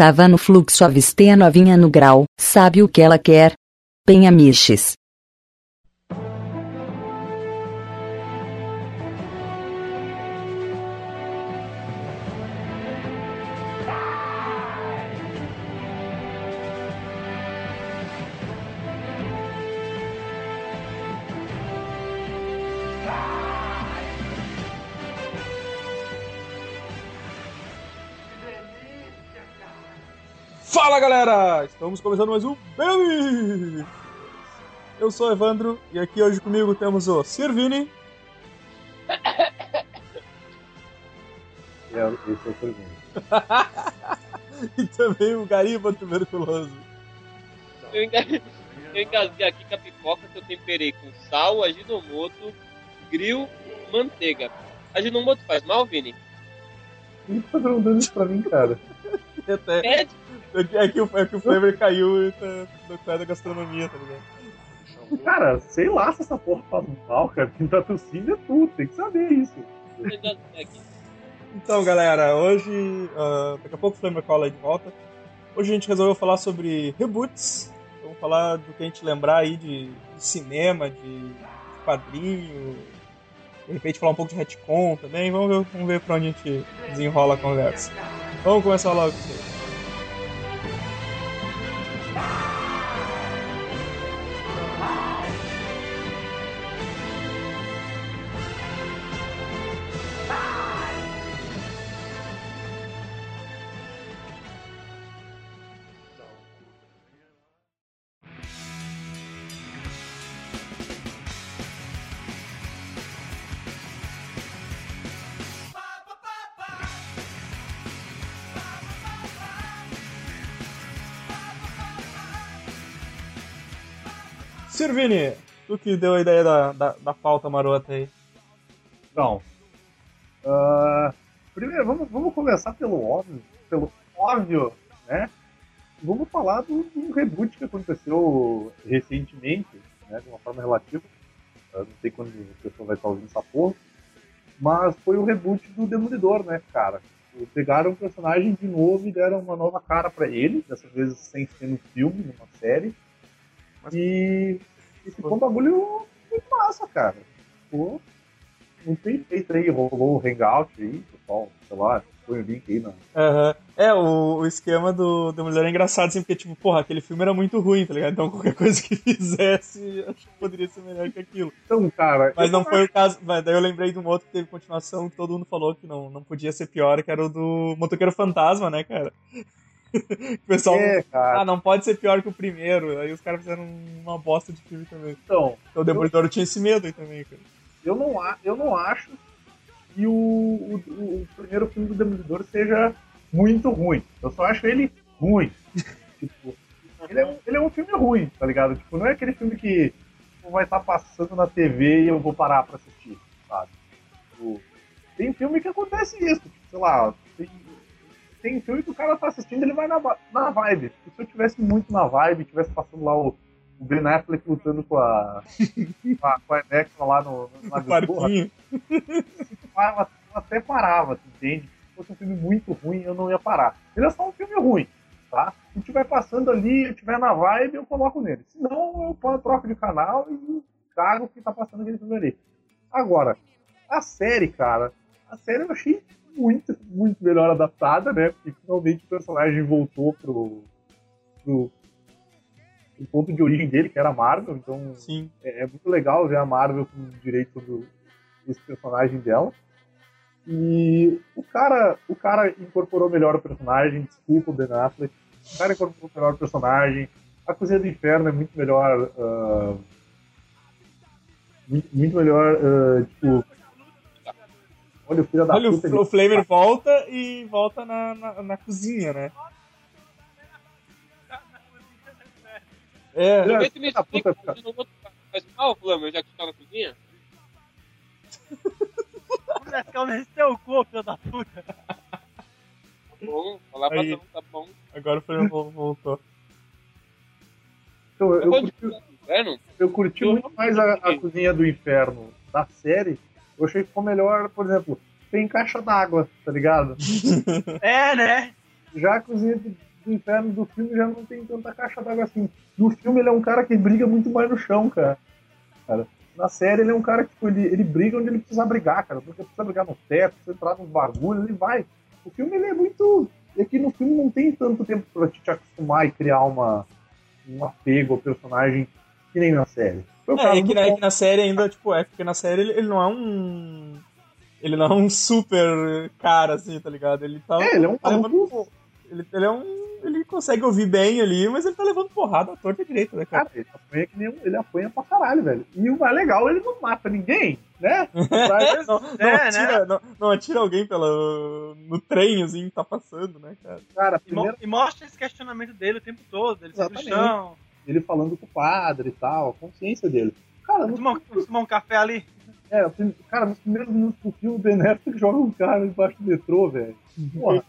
Tava no fluxo avistei a novinha no grau, sabe o que ela quer? Penhamiches. Fala galera! Estamos começando mais um Baby! Eu sou o Evandro e aqui hoje comigo temos o Sirvini. Esse é o Sirvini. e também o Gariba Tuberculoso. Eu engasguei, eu engasguei aqui com a pipoca que eu temperei com sal, aginomoto, grill, manteiga. Aginomoto faz mal, Vini? Por que tá perguntando isso pra mim, cara? Até, É, é, que, o- é que o flavor caiu e tá, pé da gastronomia, tá ligado? Cara, sei lá se essa porra faz mal, cara. Quem tá tossindo é tu, tem que saber isso. Então, galera, hoje. ah, daqui a pouco o Flamer cola aí de volta. Hoje a gente resolveu falar sobre reboots. Vamos falar do que a gente lembrar aí de, de cinema, de, de quadrinho. De repente falar um pouco de retcon também. Vamos ver, vamos ver pra onde a gente desenrola a conversa. Vamos começar logo com isso aí. Sirvini, tu que deu a ideia da, da, da pauta marota aí. Então, ah, primeiro, vamos, vamos começar pelo óbvio, pelo óbvio, né? Vamos falar do, do reboot que aconteceu recentemente, né? De uma forma relativa. Eu não sei quando a pessoa vai estar ouvindo essa porra. Mas foi o reboot do Demolidor, né, cara? Pegaram o personagem de novo e deram uma nova cara pra ele, dessa vez sem ser no filme, numa série. Mas- E, e ficou um bagulho muito massa, cara. Ficou muito bem feito aí, rolou o hangout aí, pessoal, sei lá, põe o link aí na. Aham. É, o, o esquema do Demolidor é engraçado, assim, porque, tipo, porra, aquele filme era muito ruim, tá ligado? Então qualquer coisa que fizesse, acho que poderia ser melhor que aquilo. Então, cara. Mas não foi o caso. Mas daí eu lembrei de um outro que teve continuação que todo mundo falou que não, não podia ser pior, que era o do Motoqueiro Fantasma, né, cara? o pessoal. É. Ah, não pode ser pior que o primeiro. Aí os caras fizeram uma bosta de filme também. Então, Então o Demolidor tinha esse medo aí também, cara. eu não, eu não acho que o, o, o primeiro filme do Demolidor seja muito ruim. Eu só acho ele ruim. tipo, ele é, um, ele é um filme ruim, tá ligado? Tipo, não é aquele filme que tipo, vai estar passando na TV e eu vou parar pra assistir, sabe? Tipo, tem filme que acontece isso, tipo, sei lá, tem, tem filme que o cara tá assistindo ele vai na, na vibe. Se eu tivesse muito na vibe, tivesse passando lá o, o Ben Affleck lutando com a, com a, com a Electra lá no, no, O gangorra, parquinho. eu até parava, tu entende? Se fosse um filme muito ruim, eu não ia parar. Ele é só um filme ruim, tá? Se estiver passando ali, eu estiver na vibe, eu coloco nele. Se não, eu troco de canal e cago que tá passando aquele filme ali. Agora, a série, cara, a série eu achei muito, muito melhor adaptada, né? Porque finalmente o personagem voltou pro, pro, pro ponto de origem dele, que era a Marvel, então é, é muito legal ver a Marvel com direito sobre esse personagem dela. E o cara, o cara incorporou melhor o personagem, desculpa o Ben Affleck. O cara incorporou melhor o personagem. A Cozinha do Inferno é muito melhor. ah, muito, muito melhor, ah, tipo. Olha o filho da Olha, puta. o, o Flamer volta e volta na, na, na cozinha, né? É, Aproveita e me explica não vou faz mal, Flamer, já que tu tá na cozinha? Eu nesse teu cu, filho da puta. Tá bom, falar pra não, tá bom. agora o Flamer vol- voltou. Então, eu, Eu curti, de inverno? eu curti Eu muito mais a, a Cozinha do Inferno da série. Eu achei que ficou melhor, por exemplo, tem caixa d'água, tá ligado? É, né? Já a cozinha do, do inferno do filme já não tem tanta caixa d'água assim. No filme ele é um cara que briga muito mais no chão, cara. cara. Na série ele é um cara que tipo, ele, ele briga onde ele precisa brigar, cara. Porque precisa brigar no teto, precisa entrar nos bagulhos, ele vai. O filme ele é muito. É que no filme não tem tanto tempo pra te acostumar e criar uma, um apego ao personagem que nem na série. O É, é que, na, é que na série ainda, tipo, é porque na série ele, ele não é um. Ele não é um super cara, assim, tá ligado? Ele tá. É, ele é um tá levando- ele, ele é um. Ele consegue ouvir bem ali, mas ele tá levando porrada à torta direita, né, cara? Cara, ele apanha que nem um, ele apanha pra caralho, velho. E o mais legal, ele não mata ninguém, né? Não, não, É, atira, não, não atira alguém pela, no trem, assim, que tá passando, né, cara? cara, E, mo- primeiro e mostra esse questionamento dele o tempo todo. Ele sempre no Exatamente. chão. Ele falando com o padre e tal, a consciência dele. Cara, no, Tomar, um- tomar um café ali. é, cara, nos primeiros minutos do filme, o Ben Affleck joga um cara embaixo do metrô, velho. Porra.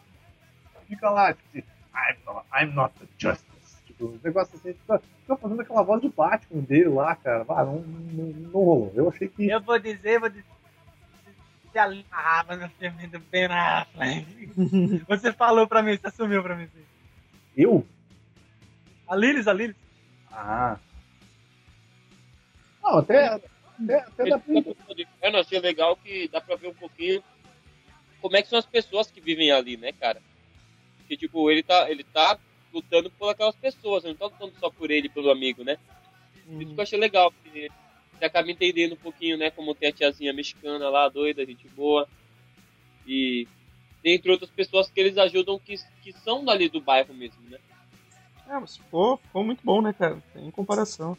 Fica lá, tipo assim, I'm not, I'm not the justice. Tipo, um negócio assim, fica, fica fazendo aquela voz de Batman dele lá, cara. Ah, não, não, não rolou. Eu achei que. Eu vou dizer, vou dizer. Se alinhava no filme do Ben Affleck. Você falou pra mim, você assumiu pra mim. Eu? A Lilis, a Lilis. Ah. Não, até. Até, até dá pra. Eu achei legal que dá pra ver um pouquinho como é que são as pessoas que vivem ali, né, cara? Que tipo, ele tá, ele tá lutando por aquelas pessoas, não tá lutando só por ele, pelo amigo, né? Isso que eu achei legal, que você acaba entendendo um pouquinho, né, como tem a tiazinha mexicana lá, doida, gente boa. E dentre outras pessoas que eles ajudam que, que são dali do bairro mesmo, né? É, mas ficou, ficou muito bom, né, cara? Tem comparação.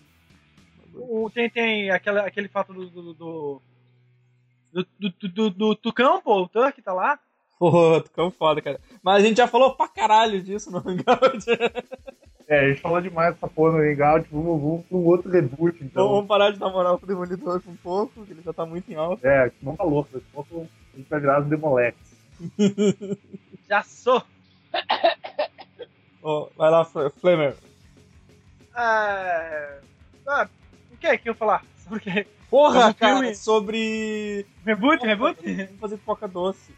O- tem tem aquela, aquele fato do. do, do do, do, do, do Tucão, pô, o Tuck tá lá. Pô, ficou foda, cara. Mas a gente já falou pra caralho disso no Hangout. É, a gente falou demais dessa porra no Hangout. Vamos, vamos pra um outro reboot, Então então. vamos parar de dar moral pro Demolidor um pouco, que ele já tá muito em alta. É, que não tá louco. Daqui a pouco a gente vai virar os Demolex. Já sou. Ó, vai lá, Fl- Flamer. É... Ah, o que que eu falar? Sobre o? Porra, cara, filme- sobre. Reboot, reboot? Vamos fazer pipoca doce.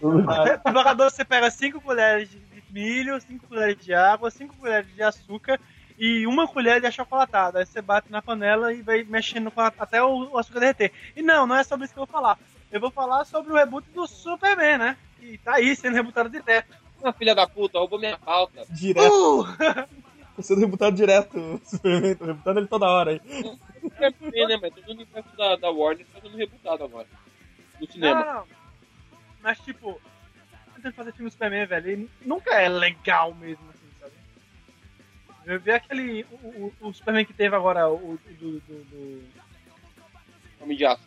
No jogador você pega 5 colheres de milho, 5 colheres de água, 5 colheres de açúcar e uma colher de achocolatado. Aí você bate na panela e vai mexendo até o, açúcar derreter. E não, não é sobre isso que eu vou falar. Eu vou falar sobre o reboot do Superman, né? Que tá aí sendo rebutado direto. Uma filha da puta, roubou minha pauta. Direto. Uh! Tá sendo rebutado direto o Superman. Tô rebutando ele toda hora aí. Superman, né? Mas todo o universo da, da Warner tá sendo rebutado agora. No Não, cinema. não, não. Mas tipo, tentando fazer filme Superman, velho, ele nunca é legal mesmo, assim, sabe? Eu vi aquele. O, o- o Superman que teve agora, o, o do- do- do Homem de aço.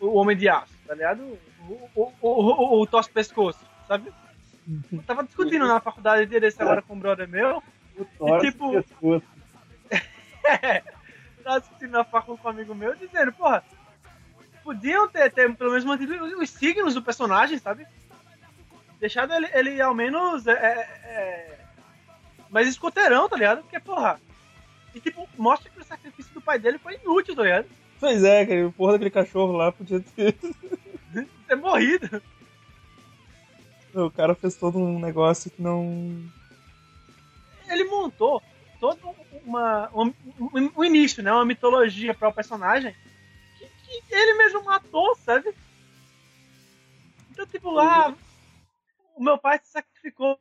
o Homem de Aço, tá ligado? O, o, o, o, o tosse pescoço, sabe? Eu tava discutindo na faculdade de direito agora com um brother meu. E, tipo- tava discutindo na faculdade com um amigo meu, dizendo, porra, podiam ter, ter pelo menos mantido os signos do personagem, sabe? Deixado ele, ele ao menos. É, é, é, mais escoteirão, tá ligado? Porque, porra. E tipo, mostra que o sacrifício do pai dele foi inútil, tá ligado? Pois é, cara, o porra daquele cachorro lá podia ter. Ter morrido. O cara fez todo um negócio que não. ele montou todo uma, um, um- um início, né? Uma mitologia para o personagem que, que ele mesmo matou, sabe? Então, tipo, ah, o meu pai se sacrificou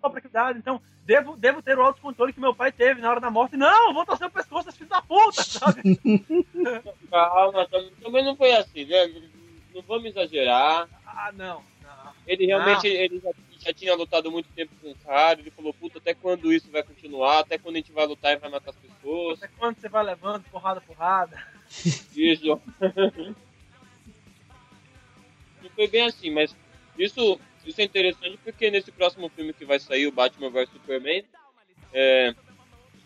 pra cuidar, então devo, devo ter o autocontrole que meu pai teve na hora da morte. Não, vou torcer o pescoço, filho da puta, sabe? Calma, tam- também não foi assim, né? Não- vamos exagerar. ah, não. Ele realmente ele já, já tinha lutado muito tempo com o cara. Ele falou, puta, até quando isso vai continuar? Até quando a gente vai lutar e vai matar as pessoas? Até quando você vai levando porrada, porrada? Isso. Não foi bem assim, mas isso, isso é interessante porque nesse próximo filme que vai sair, o Batman vs Superman, é,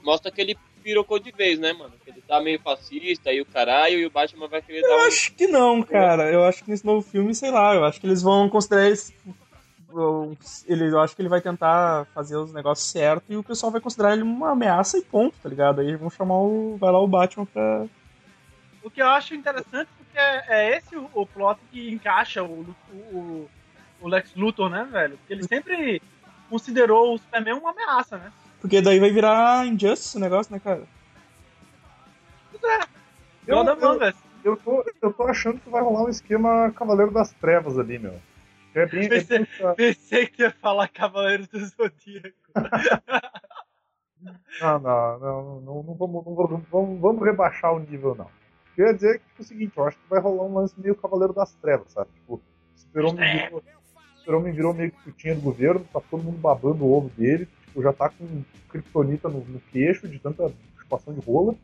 mostra que ele pirocou de vez, né, mano? Que ele tá meio fascista e o caralho, e o Batman vai querer dar Eu um. acho que não, cara. Eu acho que nesse novo filme, sei lá, eu acho que eles vão considerar eles. Ele, eu acho que ele vai tentar fazer os negócios certos e o pessoal vai considerar ele uma ameaça e ponto, tá ligado? Aí vão chamar o. Vai lá o Batman pra. O que eu acho interessante porque é, é esse o, o plot que encaixa o, o, o Lex Luthor, né, velho? Porque ele sempre considerou o Superman uma ameaça, né? Porque daí vai virar Injustice o negócio, né, cara? É. Eu, eu, manga. eu, tô, eu tô achando que vai rolar um esquema Cavaleiro das Trevas ali, meu. É bem, é bem essa- Pensei que ia falar Cavaleiros do Zodíaco. Não, não, não, não, não vamos, não vamos, vamos, vamos rebaixar o nível, não. Eu ia dizer que tipo, é o seguinte, eu acho que vai rolar um lance meio Cavaleiro das Trevas, sabe? Tipo, o Super-Homem virou, o Super-Homem virou meio que putinha do governo, tá todo mundo babando o ovo dele, tipo, já tá com kryptonita no, no queixo de tanta chupação de rola.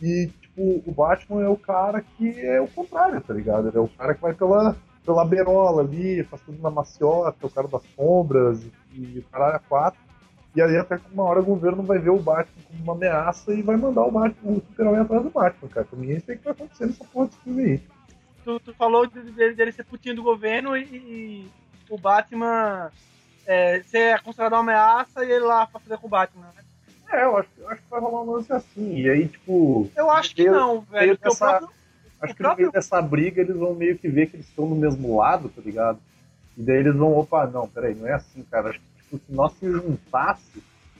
E, tipo, o Batman é o cara que é o contrário, tá ligado? Ele é o cara que vai pela, pela berola ali, faz tudo na maciota, é o cara das sombras e, o caralho a quatro. E aí até que uma hora o governo vai ver o Batman como uma ameaça e vai mandar o Batman, o Super-Homem atrás do Batman, cara. Pra é isso aí que vai acontecer nessa porra desse filme aí. Tu, tu falou de- dele, dele ser putinho do governo e, e o Batman é, ser considerado uma ameaça e ele lá pra fazer com o Batman. né? É, eu acho, eu acho que vai rolar um lance assim. E aí, tipo. Eu acho que meio- não, velho. Porque o dessa- próprio, Acho que no próprio- meio dessa briga eles vão meio que ver que eles estão no mesmo lado, tá ligado? E daí eles vão, opa, não, peraí, não é assim, cara. Acho que tipo, se nós se juntasse,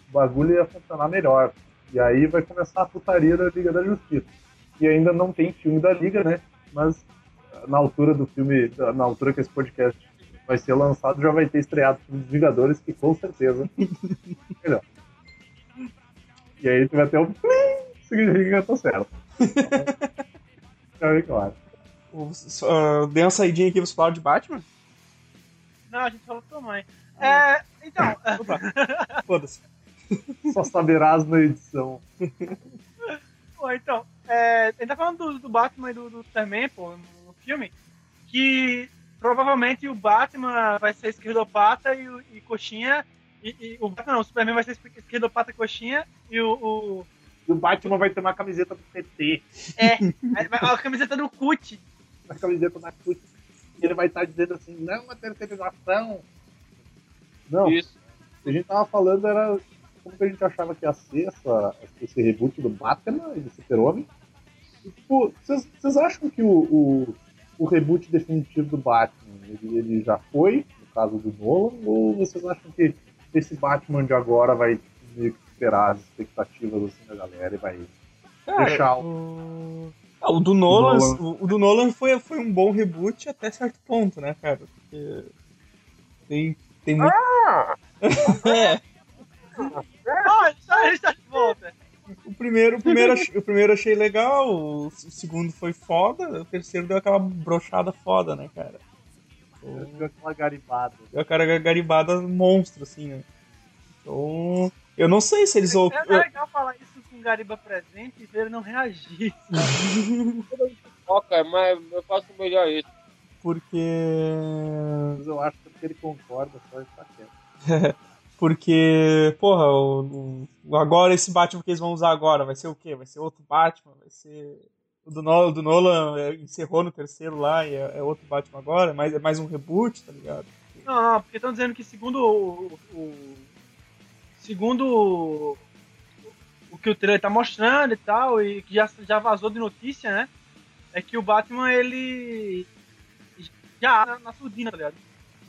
o bagulho ia funcionar melhor. E aí vai começar a putaria da Liga da Justiça. E ainda não tem filme da Liga, né? Mas na altura do filme, na altura que esse podcast vai ser lançado, já vai ter estreado o filme dos Vingadores, que com certeza melhor. E aí tu vai ter um significa que eu tô certo. Fica bem claro. O- só- dei uma saidinha aqui, você falar de Batman? Não, a gente falou com tua mãe. É, então, Opa, foda-se. Só saberás na edição. pô, então, é, a gente tá falando do, do Batman e do, do Superman, pô, no, no filme, que provavelmente o Batman vai ser esquerdopata e, e coxinha, e, e o Batman não, o Superman vai ser esquerdopata e coxinha, e o, o E o Batman vai ter uma camiseta do PT, é, vai- a camiseta do CUT, uma camiseta da CUT. E ele vai estar dizendo assim, não a terceirização. Não, Isso. o que a gente tava falando era como que a gente achava que ia ser essa, esse reboot do Batman e do Super-Homem. Tipo, vocês vocês acham que o, o, o reboot definitivo do Batman, ele, ele já foi, no caso do Nolan, ou vocês acham que esse Batman de agora vai meio que superar as expectativas assim, da galera e vai Cara, deixar o... o... Ah, o do Nolan, Nolan. O, o do Nolan foi, foi um bom reboot até certo ponto, né, cara? Porque tem, tem muito. é, ah, a gente tá de volta, o primeiro, o, primeiro, o primeiro achei legal, o, segundo foi foda, o terceiro deu aquela brochada foda, né, cara? O- Deu aquela garibada. Deu aquela garibada monstro, assim, né? Então. Eu não sei se eles vão. é, é legal falar isso com o Gariba presente e ver ele não reagir, Ó, cara, mas eu faço melhor isso. Porque. Mas eu acho que ele concorda, só está quieto. Porque, porra, o, o- agora esse Batman que eles vão usar agora vai ser o quê? Vai ser outro Batman? Vai ser. O do Nolan, do Nolan é, encerrou no terceiro lá e é, é outro Batman agora, mas é mais um reboot, tá ligado? Não, não, porque estão dizendo que segundo o, o- segundo o, o que o trailer tá mostrando e tal, e que já, já vazou de notícia, né? É que o Batman, ele já na, na surdina, tá ligado?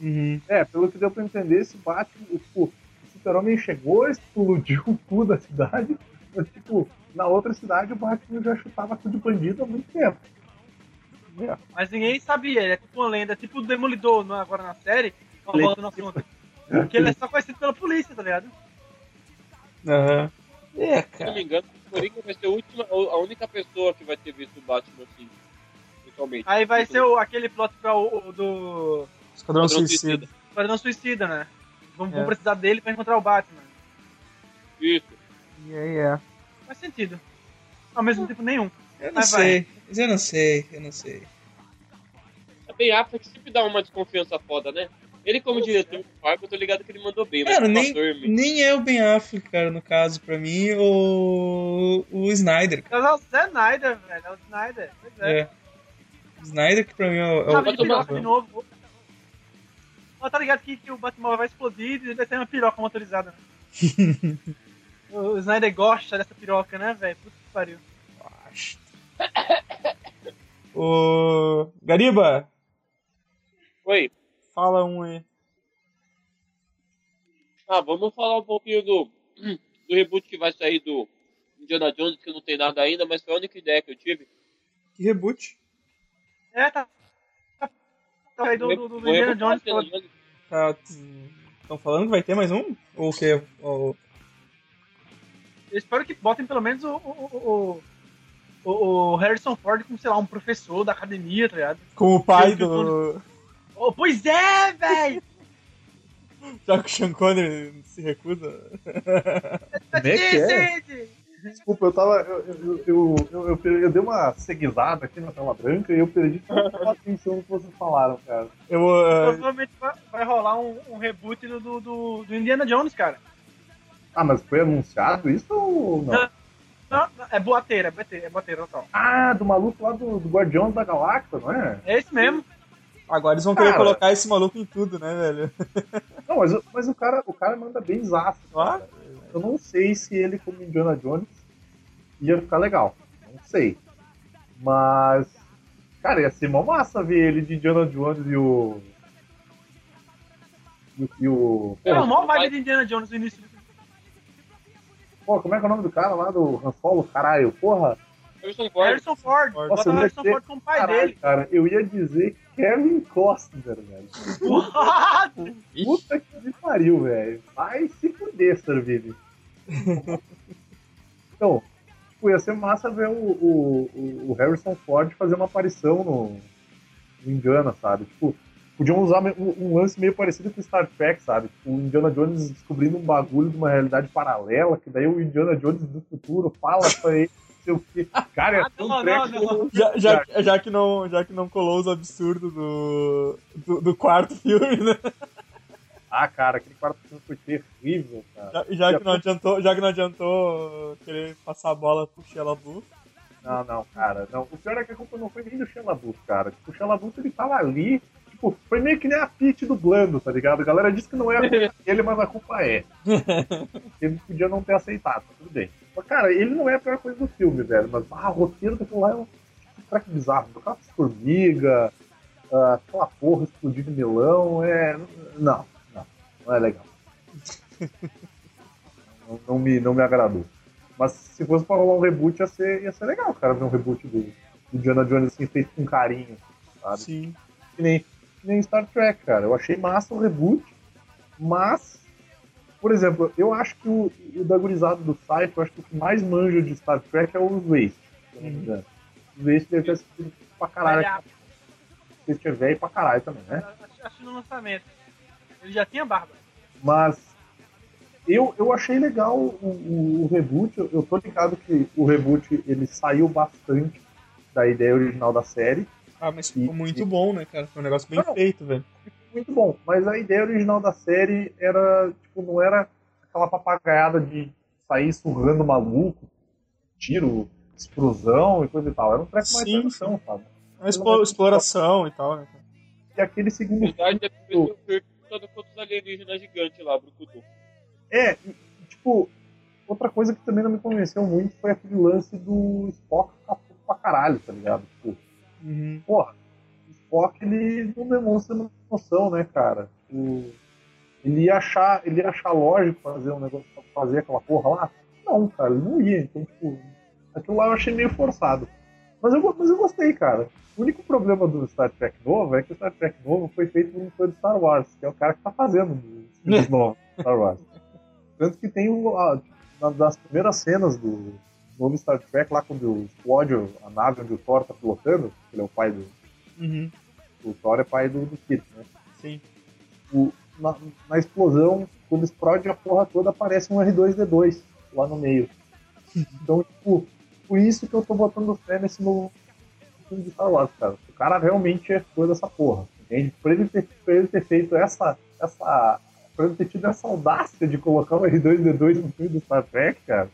Uhum. É, pelo que deu pra entender, esse Batman, tipo, Super-Homem chegou, explodiu o cu da cidade, mas, tipo, na outra cidade o Batman já chutava cu de bandido há muito tempo. É. Mas ninguém sabia, ele é tipo uma lenda, tipo o Demolidor no- agora na série, uma volta no assunto. Que ele é só conhecido pela polícia, tá ligado? Aham. É, Se não cara. me engano, o Coringa vai ser a, última, a única pessoa que vai ter visto o Batman assim. Totalmente. Aí vai ser o, aquele plot pra o, o do Esquadrão Suicida. Esquadrão Suicida, né? Vão É. precisar dele pra encontrar o Batman. Isso. E aí é. Faz sentido. Ao mesmo tempo, nenhum. Eu não Mas vai. sei. Mas eu não sei, eu não sei. A Ben Affleck sempre dá uma desconfiança foda, né? Ele como diretor do Fargo, eu tô ligado que ele mandou bem, mas Cara, nem, nem é o Ben Affleck, cara, no caso, pra mim, o, o Snyder. Mas é o Zé Snyder, velho. É o Snyder. Pois é. É. O Snyder que pra mim é o. é o- Tava de Vai de novo. Ó, tá ligado que, que o Batman vai explodir e vai ter uma piroca motorizada. né? o Snyder gosta dessa piroca, né, velho? Puta que pariu. Ô. Gariba, Oi. fala um aí. Ah, vamos falar um pouquinho do, do reboot que vai sair do Indiana Jones, que não tem nada ainda, mas foi a única ideia que eu tive. Que reboot? É, tá. tá, tá aí do, do, do, O Indiana Jones. do Indiana Jones. Tá. Estão falando que vai ter mais um? Ou o quê? Ou- Eu espero que botem pelo menos o, o, o, o, Harrison Ford como, sei lá, um professor da academia, tá ligado? Com o pai do. Oh, pois é, velho! Já que o Sean Connery se recusa. Como é que é? Desculpa, eu tava. Eu, eu, eu, eu, eu, per- eu dei uma seguizada aqui na tela branca e eu perdi toda a atenção no que vocês falaram, cara. Eu. ah, Provavelmente vai, vai rolar um, um reboot do, do, Indiana Jones, cara. Ah, mas foi anunciado isso ou não? Não. É boateira, é boateira, é boateira total. Ah, do maluco lá do, do Guardiões da Galáxia, não é? É esse mesmo. agora eles vão querer Cara. colocar esse maluco em tudo, né, velho? Não, mas, o- mas o, cara, o cara manda bem zaço. Ó. Eu não sei se ele, como Indiana Jones, ia ficar legal. Não sei. Mas. Cara, ia ser mó massa ver ele de Indiana Jones e o. E o. E É maior vai- vibe de Indiana Jones no início. porra, como é que é o nome do cara lá do Han Solo? Caralho, porra. Harrison Ford. Harrison Ford. Nossa, Bota eu o ia Harrison ter- Ford como pai Caralho, dele. cara, eu ia dizer Kevin Costner, velho. What? Puta que me pariu, velho. Vai se fuder, Servini. então, tipo, ia ser massa ver o, o, o- Harrison Ford fazer uma aparição no, no Indiana, sabe? Tipo, podiam usar um, um lance meio parecido com Star Trek, sabe? Tipo, o Indiana Jones descobrindo um bagulho de uma realidade paralela, que daí o Indiana Jones do futuro fala pra ele, sei o quê. Cara, ia Ah, não, treco não, não. Já, já, já, que não, já que não colou os absurdos do, do, do quarto filme, né? Ah, cara, aquele quarto filme foi terrível, cara. Já, já que não adiantou, já que não adiantou querer passar a bola pro LaBeouf. Não, não, cara. Não. O pior é que a culpa não foi nem do Xelabus, cara. Tipo, o Xelabus ele tava ali. Tipo, foi meio que nem a Pete dublando, tá ligado? A galera disse que não é a culpa dele, mas a culpa é. Ele podia não ter aceitado, tá tudo bem. Cara, ele não é a pior coisa do filme, velho. Mas ah, o roteiro daquilo lá é um treco bizarro. Aquela formiga, ah, aquela porra explodindo melão, é. Não, não, não é legal. não, não me, não me agradou. Mas se fosse pra rolar um reboot, ia ser, ia ser legal, cara, ver um reboot do, do Indiana Jones assim, feito com carinho, sabe? Sim. Que nem, que nem Star Trek, cara. Eu achei massa o reboot, mas, por exemplo, eu acho que o, o da gurizada do site, eu acho que o que mais manja de Star Trek é o Waste, se eu não me engano. O Waste deve ter assistido pra caralho. Se ele velho pra caralho também, né? Acho, acho no lançamento. Ele já tinha barba. Mas eu, eu achei legal o, o, o reboot. Eu, eu tô ligado que o reboot ele saiu bastante da ideia original da série. Ah, mas ficou E- muito e- bom, né, cara? Foi um negócio bem Não. feito, velho. Muito bom. Mas a ideia original da série era, tipo, não era aquela papagaiada de sair surrando maluco, tiro, explosão e coisa e tal. Era um treco mais Sim, atenção, sabe? Uma expo- exploração e tal, né? E aquele segundo Verdade, é quanto os alienígenas gigantes lá, Brucutu. É, e, tipo, outra coisa que também não me convenceu muito foi aquele lance do Spock ficar puto pra caralho, tá ligado? Tipo, Uhum. porra, o Spock ele não demonstra noção, né, cara? O- ele ia achar, ele ia achar lógico fazer um negócio, fazer aquela porra lá? Não, cara, ele não ia. Então, tipo, aquilo lá eu achei meio forçado. Mas eu, mas eu gostei, cara. O único problema do Star Trek novo é que o Star Trek novo foi feito por um fã de Star Wars, que é o cara que tá fazendo os filmes novos Star Wars. Tanto que tem um, a- uma das primeiras cenas do novo Star Trek, lá quando explode a nave onde o Thor tá pilotando, ele é o pai do. Uhum. O Thor é pai do, do Kit, né? Sim. O- na, na explosão, quando explode a porra toda, aparece um R2D2 lá no meio. Então, tipo, por isso que eu tô botando fé nesse novo filme de Star Wars, cara. O cara realmente é fã dessa porra. Entende? Por ele ter, por ele ter feito essa. essa por ele ter tido essa audácia de colocar o R2D2 no filme do Star Trek, cara,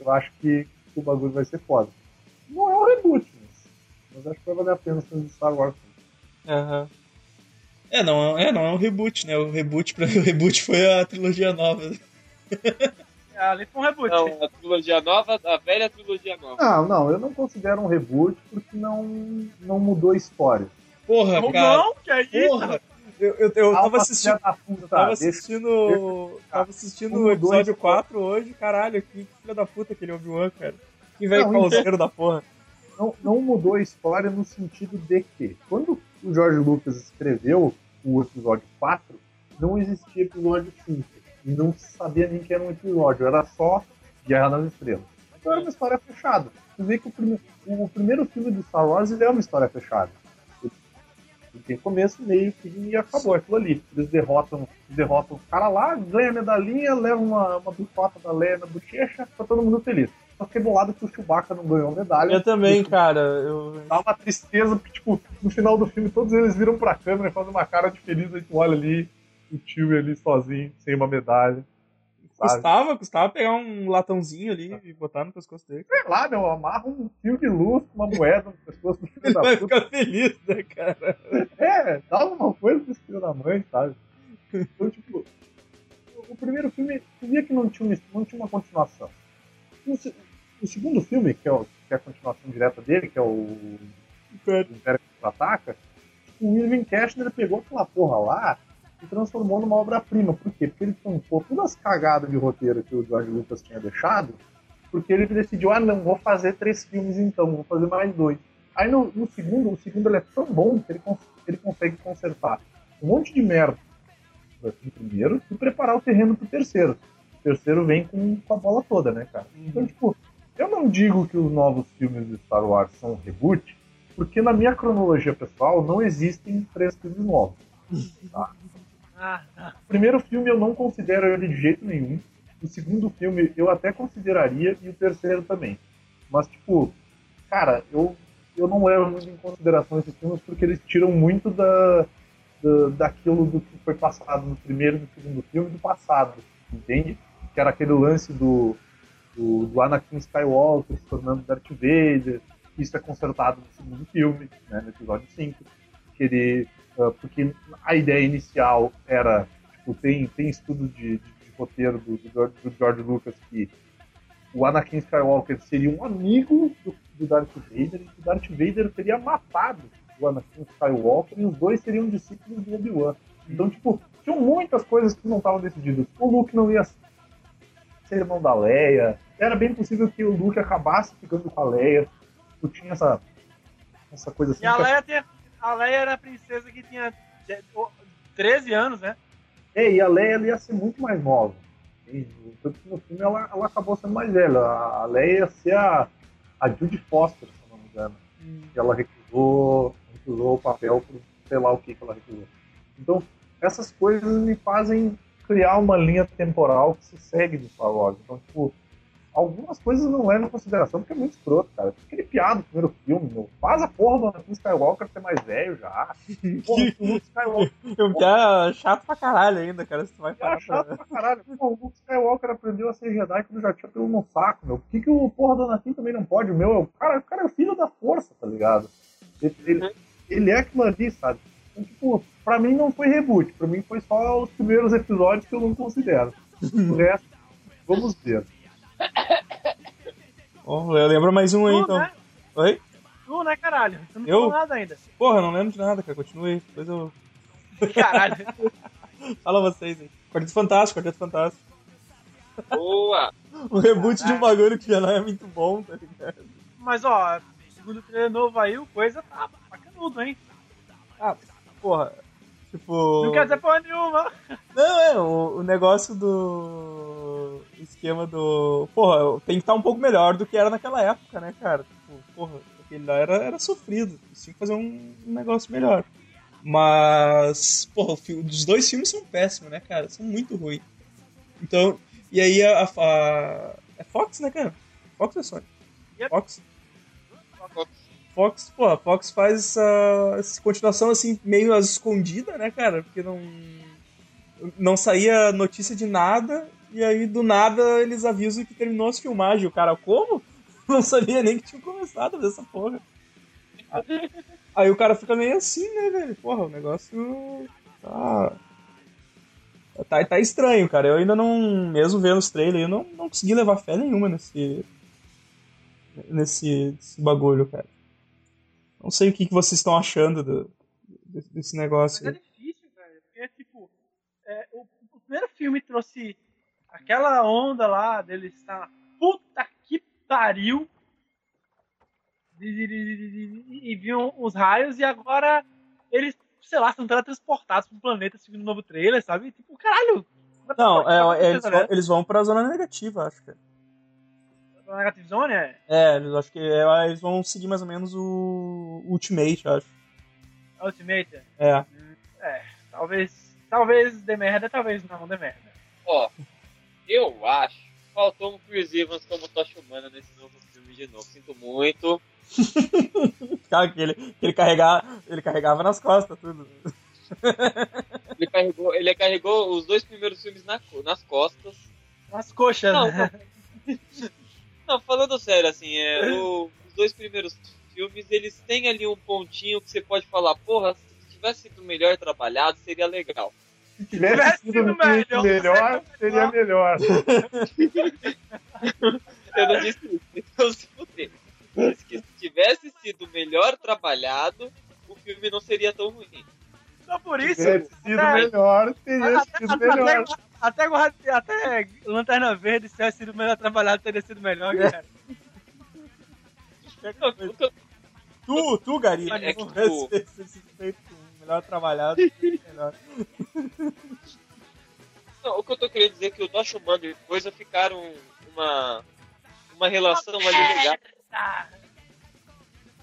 eu acho que, que o bagulho vai ser foda. Não é um reboot, mas, mas acho que vai valer a pena o filme de Star Wars. Aham. É, não, é, não é um reboot, né? O reboot, pra, o reboot foi a trilogia nova. É, ali foi um reboot. Não, a trilogia nova, a velha trilogia nova. Não, não, eu não considero um reboot porque não, não mudou a história. Porra, Não, cara. não, que é isso? Porra! Eu, eu, eu tava assistindo. filha da puta, Tava deixa- assistindo. Tava assistindo o episódio dois, 4 hoje, caralho, que filho da puta aquele Obi-Wan, cara. Que velho Não, pauseiro da porra. não, não mudou a história no sentido de que, quando o George Lucas escreveu o episódio 4, não existia episódio 5. E não se sabia nem que era um episódio, era só Guerra nas Estrelas. Então era uma história fechada. Você vê que o, o primeiro filme do Star Wars ele é uma história fechada. Ele tem começo, meio, fim e acabou aquilo ali. Eles derrotam, derrotam o cara lá, ganha a medalhinha, leva uma, uma bifota da Leia na bochecha, tá todo mundo feliz. Só fiquei bolado que o Chewbacca não ganhou a medalha. Eu também, cara. Eu... dá uma tristeza, porque, tipo, no final do filme todos eles viram pra câmera e fazem uma cara de feliz, a gente olha ali, o tio ali sozinho, sem uma medalha. Sabe? Custava, custava pegar um latãozinho ali e botar no pescoço dele. Sei lá, meu, amarra um fio de luz com uma moeda no pescoço do filho Ele da vai puta. ficar feliz, né, cara? É, dá alguma coisa pro filho da mãe, sabe? Então, tipo, o- o primeiro filme, tu via que não tinha uma, não tinha uma continuação. O, se- o segundo filme, que é, o, que é a continuação direta dele, que é o Império. o Império Contra-Ataca, o Irving Cashner pegou aquela porra lá e transformou numa obra-prima. Por quê? Porque ele tampou todas as cagadas de roteiro que o George Lucas tinha deixado, porque ele decidiu, ah não, vou fazer três filmes então, vou fazer mais dois. Aí no, no segundo, o segundo ele é tão bom que ele, cons- ele consegue consertar um monte de merda do primeiro e preparar o terreno pro terceiro. O terceiro vem com, com a bola toda, né, cara? Então, tipo, eu não digo que os novos filmes de Star Wars são um reboot, porque na minha cronologia pessoal não existem três filmes novos. Ah, ah. O primeiro filme eu não considero ele de jeito nenhum. O segundo filme eu até consideraria e o terceiro também. Mas, tipo, cara, eu, eu não levo muito em consideração esses filmes porque eles tiram muito da, da, daquilo do que foi passado no primeiro e no segundo filme do passado, entende? Que era aquele lance do, do, do Anakin Skywalker se tornando Darth Vader. Isso é consertado no segundo filme, né, no episódio 5. Que ele, ah, porque a ideia inicial era, tipo, tem, tem estudos de, de, de roteiro do, do George Lucas que o Anakin Skywalker seria um amigo do, do Darth Vader e que o Darth Vader teria matado o Anakin Skywalker e os dois seriam discípulos do Obi-Wan. Então, tipo, tinham muitas coisas que não estavam decididas. O Luke não ia ser irmão da Leia. Era bem possível que o Luke acabasse ficando com a Leia. Tu tinha essa, essa coisa assim. E a Leia, tinha, a Leia era a princesa que tinha de- o- 13 anos, né? É, e a Leia ia ser muito mais nova. E, tanto que no filme ela, ela acabou sendo mais velha. A Leia ia ser a, a Judy Foster, se não me engano. E ela recusou, recusou o papel por sei lá o que, que ela recusou. Então, essas coisas me fazem criar uma linha temporal que se segue de Star Wars. Então, tipo, algumas coisas não levam em consideração porque é muito escroto, cara. Aquele piado do primeiro filme, meu. Faz a porra do Anakin Skywalker ser mais velho já. Porra, o Luke Skywalker Eu quero chato pra caralho ainda, cara. Se tu vai é parar chato pra... pra caralho. Pô, o Luke Skywalker aprendeu a ser Jedi quando já tinha pelo no saco, meu. Por que, que o porra do Anakin também não pode? O meu é o cara, o cara é o filho da força, tá ligado? Ele, ele, ele é aquilo ali, sabe? Tipo, pra mim não foi reboot. Pra mim foi só os primeiros episódios que eu não considero. O resto, vamos ver. Ó, eu lembro mais um aí, então. né? Oi? Tu, né, caralho? Tu não Eu? falou nada ainda. Porra, não lembro de nada, cara. Continue aí. Depois eu. Caralho. Fala vocês aí. Quarteto Fantástico, Quarteto Fantástico. Boa! O reboot de um bagulho que já não é muito bom, tá ligado? Mas, ó, segundo o trailer novo aí, o coisa tá bacanudo, hein? Ah, porra. Tipo. Não quer dizer porra nenhuma. Não, é, o, o negócio do. o esquema do. Porra, tem que estar um pouco melhor do que era naquela época, né, cara? Tipo, porra, aquele lá era, era sofrido. Tinha que fazer um, um negócio melhor. Mas, porra, os dois filmes são péssimos, né, cara? São muito ruins. Então, e aí a. a- a- é Fox, né, cara? Fox ou é Sony? Yep. Fox. Fox, pô, a Fox faz essa, essa continuação assim, meio às escondidas, né, cara? Porque não. Não saía notícia de nada, e aí do nada eles avisam que terminou as filmagens. O cara, como? Não sabia nem que tinha começado a fazer essa porra. Aí o cara fica meio assim, né, velho? Porra, o negócio. Tá. Tá, tá estranho, cara. Eu ainda não. Mesmo vendo os trailers, eu não, não consegui levar fé nenhuma nesse. Nesse, nesse bagulho, cara. Não sei o que, que vocês estão achando do, desse, negócio. É difícil, velho. é, o, o primeiro filme trouxe aquela onda lá dele estar puta que pariu e viam os raios e agora eles, sei lá, são teletransportados para um planeta seguindo um novo trailer, sabe? Tipo, caralho. Não, é, é, eles, né? vão, eles vão pra zona negativa, acho que. Negative Zone é É, eles acho que é, eles vão seguir mais ou menos o Ultimate, acho. Ultimate. É. É, talvez, talvez dê merda, talvez não dê merda. Ó, eu acho que faltou um Chris Evans como Tocha Humana nesse novo filme de novo. Sinto muito. Cara, que ele, que ele, carregava, ele carregava nas costas tudo. Ele carregou, ele carregou os dois primeiros filmes na nas costas. As coxas, Não, né? Não, falando sério, assim, é, o- os dois primeiros filmes, eles têm ali um pontinho que você pode falar, porra, se tivesse sido melhor trabalhado, seria legal. Se tivesse sido melhor, melhor, seria melhor. Eu não disse isso, então se fuder. Eu disse que se tivesse sido melhor trabalhado, o filme não seria tão ruim. Só por Se isso. tivesse sido até- melhor, teria até, sido melhor. Até, até, até Lanterna Verde, se tivesse sido melhor trabalhado, teria sido melhor, cara. O que eu- Tu, tu, Gari, É que, tivesse tipo- feito melhor trabalhado, melhor. não, o que eu tô querendo dizer é que o Tosh Humano e coisa ficaram uma, uma relação ali legal.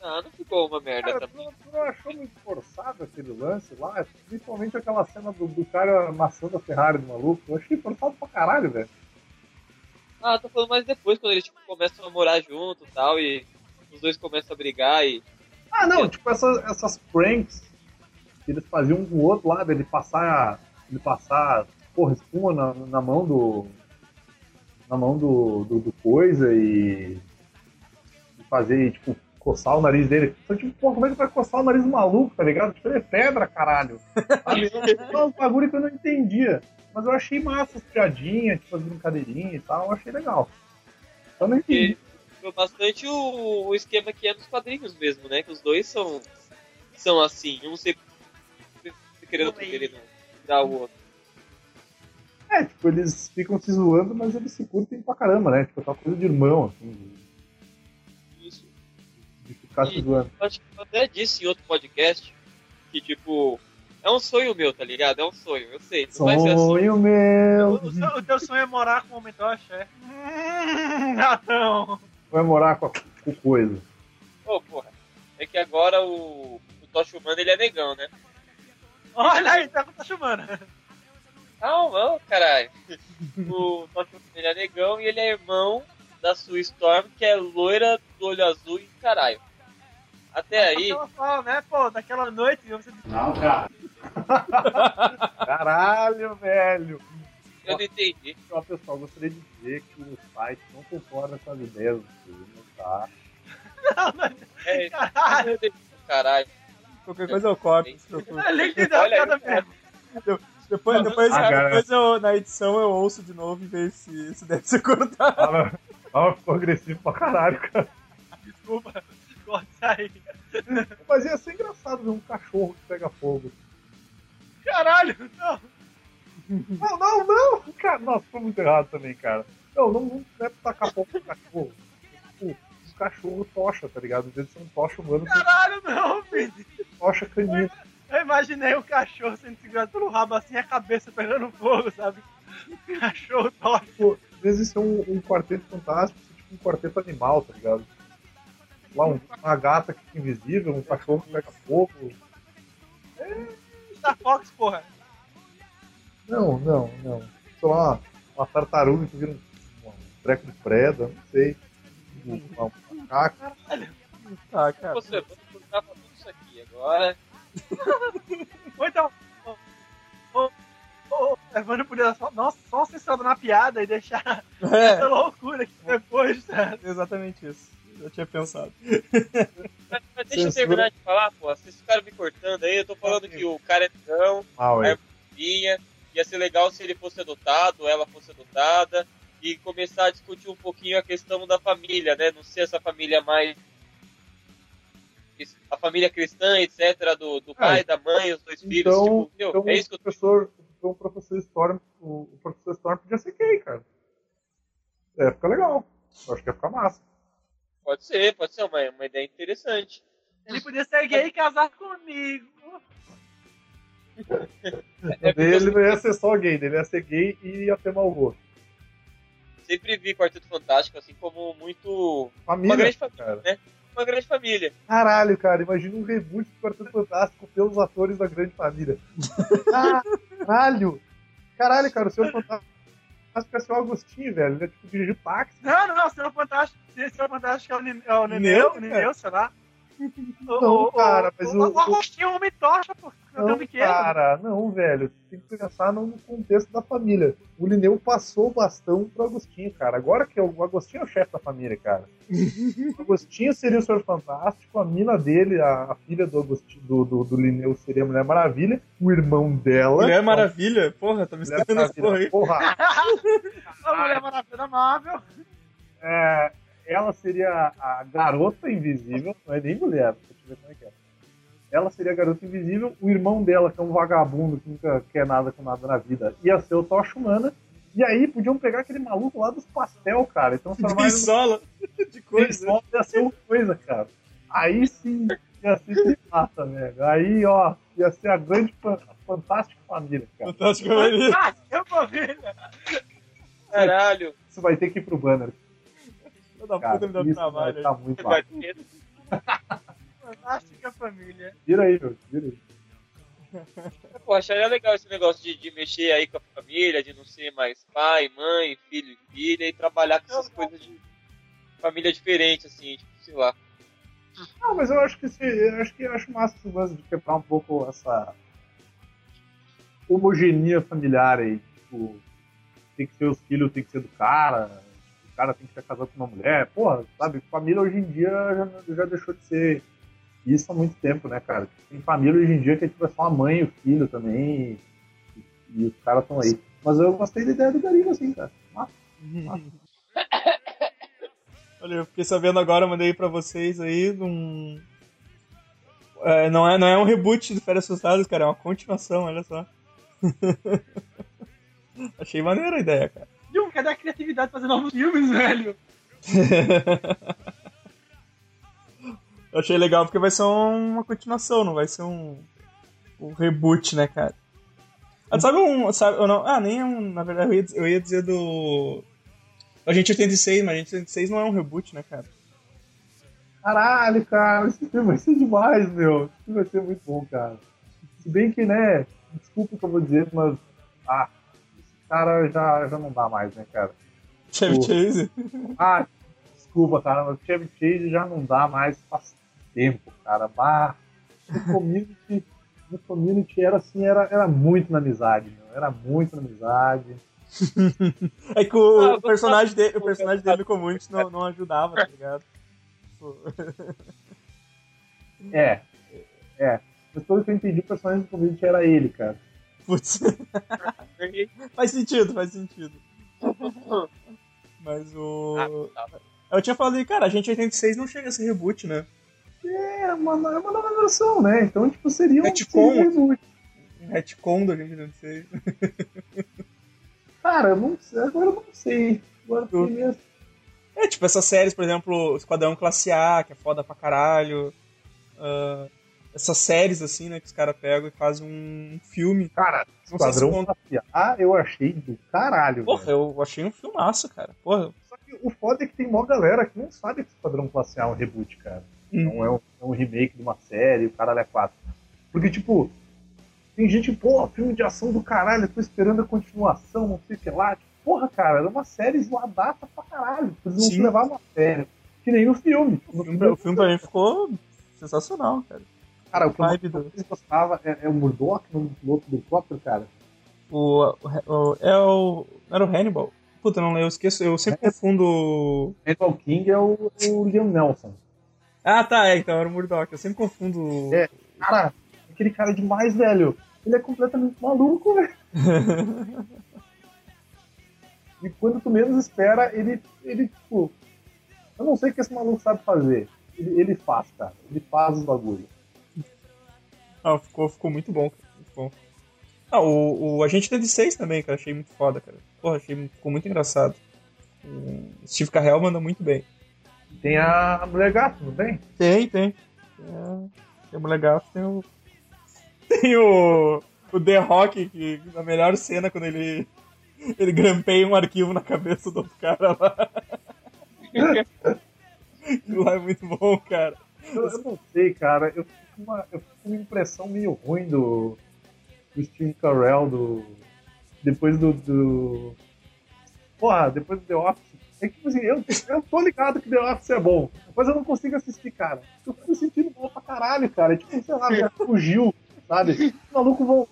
Ah, não ficou uma merda Cara, também. tu, não achou muito forçado aquele lance lá? Principalmente aquela cena do, do cara amassando a Ferrari do maluco. Eu achei forçado pra caralho, velho. Ah, tô falando mais depois, quando eles tipo, começam a morar junto e tal, e os dois começam a brigar e. Ah, não, tipo essas, essas pranks que eles faziam um com o outro lá, dele passar. Ele passar, porra, espuma na, na mão do. Na mão do, do, do coisa e. e fazer, tipo, coçar o nariz dele. Então, tipo, porra, como é que vai coçar o nariz do maluco, tá ligado? Tipo, ele é pedra, caralho. Sabe? É um bagulho que eu não entendia. Mas eu achei massa as piadinhas, tipo, as brincadeirinhas e tal, eu achei legal. Eu não entendi. Foi bastante o, o esquema que é nos quadrinhos mesmo, né? Que os dois são, são assim, um sempre querendo querendo dar o outro. É, tipo, eles ficam se zoando, mas eles se curtem pra caramba, né? Tipo, aquela coisa de irmão, assim, ficar E-. Acho que eu até disse em outro podcast que, tipo, é um sonho meu, tá ligado? É um sonho, eu sei. Não vai ser assim. Sonho meu! O, o o teu sonho é morar com o Homem Tocha, é? Hum, ratão. Vai morar com, a, com coisa. Pô, porra. É que agora o, o Tocha Humano ele é negão, né? Olha aí, tá, tá chamando. Não, não, caralho. O Tocha Humano ele é negão e ele é irmão da Sue Storm, que é loira do olho azul e caralho. Até aí, Ela fala, né, pô, daquela noite você Não, cara. Caralho, velho! eu não entendi. Ó, pessoal, gostaria de dizer que o site não concorda com as ideias do filme, tá? É, Caralho, caralho. Qualquer coisa eu corto, não se preocupe. é Olha aí. merda. Depois, depois, Ah, depois eu, na edição eu ouço de novo e vejo se, se deve ser cortado. Ela ficou agressivo pra caralho, cara. Desculpa, corta aí. Mas ia ser engraçado ver um cachorro que pega fogo. Caralho, não. Não, não, não! Cara, nossa, foi muito errado também, cara. Não, não, não deve tacar fogo no cachorro. Tipo, um cachorro tocha, tá ligado? Às vezes é um tocha humano Caralho, não, filho. tocha canina. Eu imaginei o cachorro sendo segurado pelo rabo assim, a cabeça pegando fogo, sabe? Cachorro tocha. Tipo, às vezes isso é um, um quarteto fantástico, é tipo um quarteto animal, tá ligado? Lá, um- uma gata que fica invisível, um cachorro que pega fogo. Star Fox, porra. Não, não, não. Sei lá, uma tartaruga que vira um, um treco de preda, não sei. Um, um macaco. Ah, cara. Você, vou cortar pra tudo isso aqui agora. Ou então. Ô, ô, ô, Evandro podia só, nossa, só censurado na piada e deixar essa É, loucura aqui depois, sabe? exatamente isso. Eu tinha pensado. Mas, mas deixa eu terminar de falar, pô. Vocês ficaram me cortando aí. Eu tô falando que o cara é negão, Mal, é. Vinha. Ia ser legal se ele fosse adotado, ela fosse adotada. E começar a discutir um pouquinho a questão da família, né? Não ser essa família mais. A família cristã, etc., do, do pai, da mãe, os dois filhos. Então, tipo, meu, então é o, isso que eu professor, o Então o professor Storm, o, o professor Storm podia ser gay, cara. É, fica legal. Eu acho que ia ficar massa. Pode ser, pode ser uma, uma ideia interessante. Ele podia ser gay e casar comigo. É ele não ia ser só gay, ele ia ser gay e ia ter mau gosto. sempre vi Quarteto Fantástico assim como muito. Família, Uma grande família, cara. né? Uma grande família. Caralho, cara, imagina um reboot do Quarteto Fantástico pelos atores da grande família. Caralho! Caralho, cara, o Senhor Fantástico ser o Agostinho, velho. Ele é tipo dirigir táxi. Não, não, Fantástico. O Senhor Fantástico é o, é o Nineu, cara. Nineu, sei lá. Não, cara, mas o, o- o Agostinho é um homem tocha, pô. Não, cara, não, velho. Tem que pensar no contexto da família. O Lineu passou o bastão pro Agostinho, cara. Agora que é o o Agostinho é o chefe da família, cara. o Agostinho seria o Senhor Fantástico, a mina dele, a, a filha do, Agostinho, do, do, do Lineu seria a Mulher Maravilha, o irmão dela. Mulher Maravilha? Porra, tá me escutando essa porra aí. Porra, A Mulher Maravilha da Marvel. é, ela seria a garota invisível, não é nem mulher, deixa eu ver como é que é. Ela seria a garota invisível, o irmão dela, que é um vagabundo que nunca quer nada com nada na vida, ia ser o Tocha Humana. E aí podiam pegar aquele maluco lá dos pastel, cara, então transformar ele Pisola de coisa. só ia ser uma coisa, cara. Aí sim ia ser velho. Aí, ó, ia ser a grande, fa- fantástica família, cara. Fantástico Família. Ah, eu família. Caralho. Isso vai ter que ir pro banner, Filho da cara. puta me dá Isso vai trabalho. aí. muito Fantástica família. Vira aí, meu, vira aí. Pô, acharia legal esse negócio de, de mexer aí com a família, de não ser mais pai, mãe, filho e filha, e trabalhar com essas coisas de família diferente, assim, tipo, sei lá. Não, mas eu acho que se, eu acho que eu acho massa esse lance de quebrar um pouco essa homogeneia familiar aí. Tipo, tem que ser os filhos, tem que ser do cara, cara tem que ser casado com uma mulher. Porra, sabe, família hoje em dia já, já deixou de ser isso há muito tempo, né, cara? Tem família hoje em dia que é tipo é só a mãe e o filho também, e, e os caras estão aí. Mas eu gostei da ideia do Garinho, assim, cara. Massa. Olha, eu fiquei sabendo agora, mandei pra vocês aí um. É, não, é, não é um reboot do Férias Assustadas, cara, é uma continuação, olha só. Achei maneira a ideia, cara. Dilma, cadê a criatividade de fazer novos filmes, velho? Eu achei legal porque vai ser uma continuação, não vai ser um, um reboot, né, cara? Ah, sabe um. Sabe, ou não, ah, nem é um. Na verdade, eu ia, eu ia dizer do. Agente 86, mas Agente 86 não é um reboot, né, cara? Caralho, cara, esse filme vai ser demais, meu. Esse filme vai ser muito bom, cara. Se bem que, né, desculpa o que eu vou dizer, mas. Ah, cara já, já não dá mais, né, cara? Chevy. Chase. Ah, desculpa, cara, mas Chevy Chase já não dá mais faz tempo, cara. Bah, no community, no community era assim, era, era muito na amizade, meu. Era muito na amizade. É que o, Ah, o personagem, dele, o personagem dele no community não, não ajudava, tá ligado? Tipo, É, é. Mas pelo que eu entendi, o personagem do community era ele, cara. Putz, faz sentido, faz sentido. Mas o. Ah, tá. Eu tinha falado aí, cara, a gente 86 não chega a ser reboot, né? É uma, é uma nova versão, né? Então, tipo, seria um, Retcon. reboot. Um retcon do Agente 86. Cara, eu não sei, agora eu não sei. Agora eu meio- É, tipo, essas séries, por exemplo, Esquadrão Classe A, que é foda pra caralho. Ah, essas séries, assim, né, que os caras pegam e fazem um filme. Cara, Não se Esquadrão conta. Classe A eu achei do caralho, Porra, velho. eu achei um filmaço, cara. Porra. Só que o foda é que tem mó galera que não sabe que Esquadrão Classe A é um reboot, cara. Hum. Não é um, é um remake de uma série, o caralho é quatro. Porque, tipo, tem gente, pô, filme de ação do caralho, eu tô esperando a continuação, não sei o que lá. Porra, cara, era uma série zoadaça pra caralho. Eles não Sim. se levavam a sério. Que nem no filme. O filme, o filme pra mim ficou sensacional, cara. Cara, o que eu mais gostava é, é o Murdoch no piloto do helicóptero, cara. O, o, é o. Era o Hannibal? Puta, não, eu esqueço, eu sempre confundo. Hannibal King é o, o Liam Nelson. Ah, tá, é, então era o Murdoch. Eu sempre confundo. É. Cara, aquele cara é demais, velho. Ele é completamente maluco, velho. e quando tu menos espera, ele, ele, tipo. Eu não sei o que esse maluco sabe fazer. Ele, ele faz, cara. Ele faz os bagulhos. Ah, ficou, ficou muito bom, cara. Muito bom. Ah, o, o Agente 86 também, cara, achei muito foda, cara. Porra, achei, ficou muito engraçado. O Steve Carell manda muito bem. Tem a Mulher Gato, não tem? Tem, tem. Tem a, tem a Mulher Gato, tem o... Tem o... O The Rock, que na melhor cena, quando ele... Ele grampeia um arquivo na cabeça do outro cara lá. Aquilo lá é muito bom, cara. Eu, eu não sei, cara. Eu uma, eu fico com uma impressão meio ruim do, do Steve Carell, do, depois do, do. Porra, depois do The Office. É que, tipo assim, eu, eu tô ligado que The Office é bom, mas eu não consigo assistir, cara. Eu fico sentindo mal pra caralho, cara. Tipo, sei lá, fugiu, sabe? O maluco vão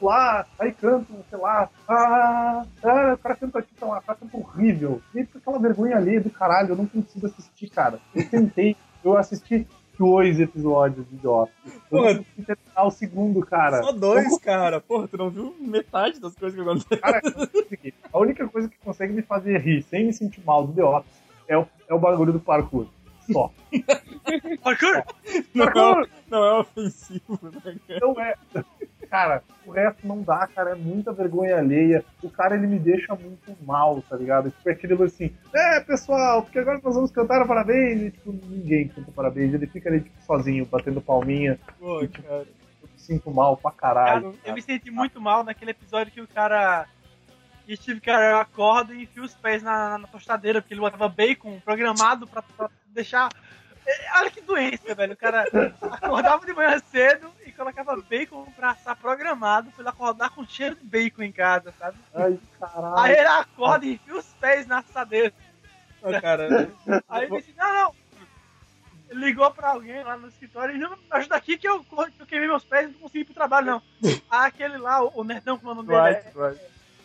lá, aí cantam, sei lá, ah, ah, o cara canta aqui, sei lá, o cara canta horrível. E fica aquela vergonha ali do caralho, eu não consigo assistir, cara. Eu tentei, eu assisti dois episódios de The Office. Porra. terminar o segundo, cara. Só dois, cara. Porra, tu não viu metade das coisas que aconteceram. Cara, a única coisa que consegue me fazer rir sem me sentir mal do The Office é o, é o bagulho do parkour. Só. Parkour! Não, Parkour! não é ofensivo, né, cara? Não é. Cara, o resto não dá, cara. É muita vergonha alheia. O cara, ele me deixa muito mal, tá ligado? Tipo, é aquele assim, é, pessoal, porque agora nós vamos cantar parabéns. E, tipo, ninguém canta parabéns. Ele fica ali, tipo, sozinho, batendo palminha. Pô, cara. Eu me sinto mal pra caralho. Cara, eu me senti muito mal naquele episódio que o cara. Que Steve Carell acorda e enfia os pés na, na tostadeira, porque ele botava bacon programado pra, pra deixar. É, Olha que doença, velho. O cara acordava de manhã cedo e colocava bacon pra assar programado pra ele acordar com cheiro de bacon em casa, sabe? Ai, caralho. Aí ele acorda e enfia os pés na assadeira. Cara. Aí ele disse, não, não. Ele ligou pra alguém lá no escritório e não, me ajuda aqui que eu, que eu queimei meus pés e não consegui ir pro trabalho, não. Aí aquele lá, o, o nerdão, como é o nome dele? Right, É- right.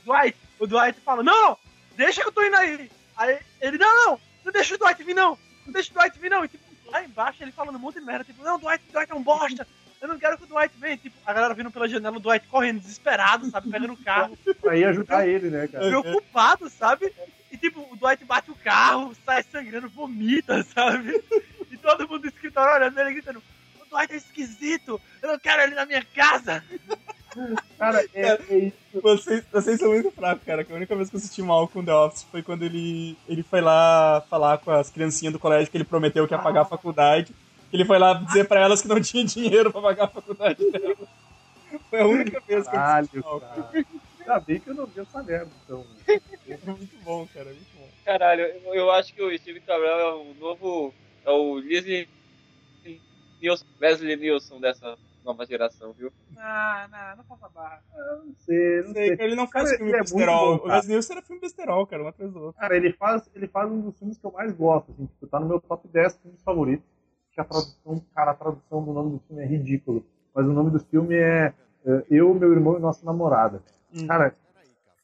Dwight. O Dwight fala, não, deixa que eu tô indo aí. Aí ele, não, não, não deixa o Dwight vir, não. Não deixa o Dwight vir, não. E tipo, lá embaixo ele falando um monte de merda, tipo, não, Dwight, Dwight é um bosta. Eu não quero que o Dwight venha. Tipo, a galera vindo pela janela, o Dwight correndo desesperado, sabe? Pegando o carro, Pra ir ajudar ele, né, cara? preocupado, sabe? E tipo, o Dwight bate o carro, sai sangrando, vomita, sabe? E todo mundo do escritório olhando ele gritando, o Dwight é esquisito, eu não quero ele na minha casa. Cara, é, é isso. Vocês, vocês são muito fracos, cara. que A única vez que eu assisti mal com The Office foi quando ele, ele foi lá falar com as criancinhas do colégio que ele prometeu que ia pagar a faculdade. Ele foi lá dizer pra elas que não tinha dinheiro pra pagar a faculdade dela. Foi a única vez que eu mal. cara. Ainda bem que eu não vi essa merda, então. É muito bom, cara. Muito bom. Caralho, eu, eu acho que o Steve Carell é o novo. É o Leslie Nielsen, Wesley Nielsen dessa nova geração, viu? Não, não, não faça barra. Eu não sei, não Sei, sei. ele não faz Cara, filme é besterol. bom, o. Leslie Nielsen era filme besterol, cara, um atrás do outro. Cara, ele faz, ele faz um dos filmes que eu mais gosto, assim, tipo, tá no meu top 10 filmes favoritos. Que a tradução, cara, a tradução do nome do filme é ridículo. Mas o nome do filme é, é Eu, Meu Irmão e Nossa Namorada. Hum. Cara,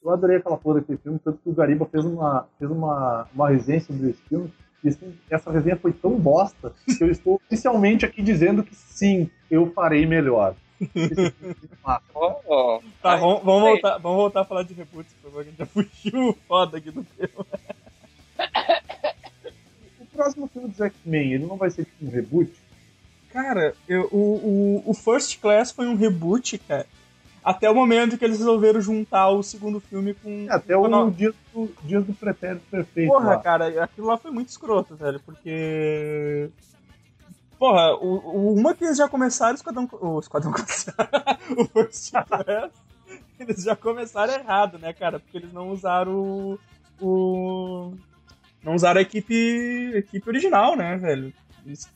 eu adorei aquela porra daquele filme, tanto que o Gariba fez uma, fez uma, uma resenha sobre esse filme. E assim, essa resenha foi tão bosta que eu estou oficialmente aqui dizendo que sim, eu farei melhor. Tá, vamos, vamos, voltar, vamos voltar a falar de reboots, por favor, que a gente já fugiu foda aqui do tema. Próximo filme dos X-Men, ele não vai ser tipo um reboot? Cara, eu- o, o, o First Class foi um reboot, cara. Até o momento que eles resolveram juntar o segundo filme com. Até com o no- Dias do, Dias do Pretérito Perfeito. Porra, lá. cara, aquilo lá foi muito escroto, velho, porque. Porra, o, o- uma que eles já começaram o Esquadrão. O Esquadrão O First Class. Eles já começaram errado, né, cara? Porque eles não usaram o. o- não usaram a equipe, a equipe original, né, velho? Eles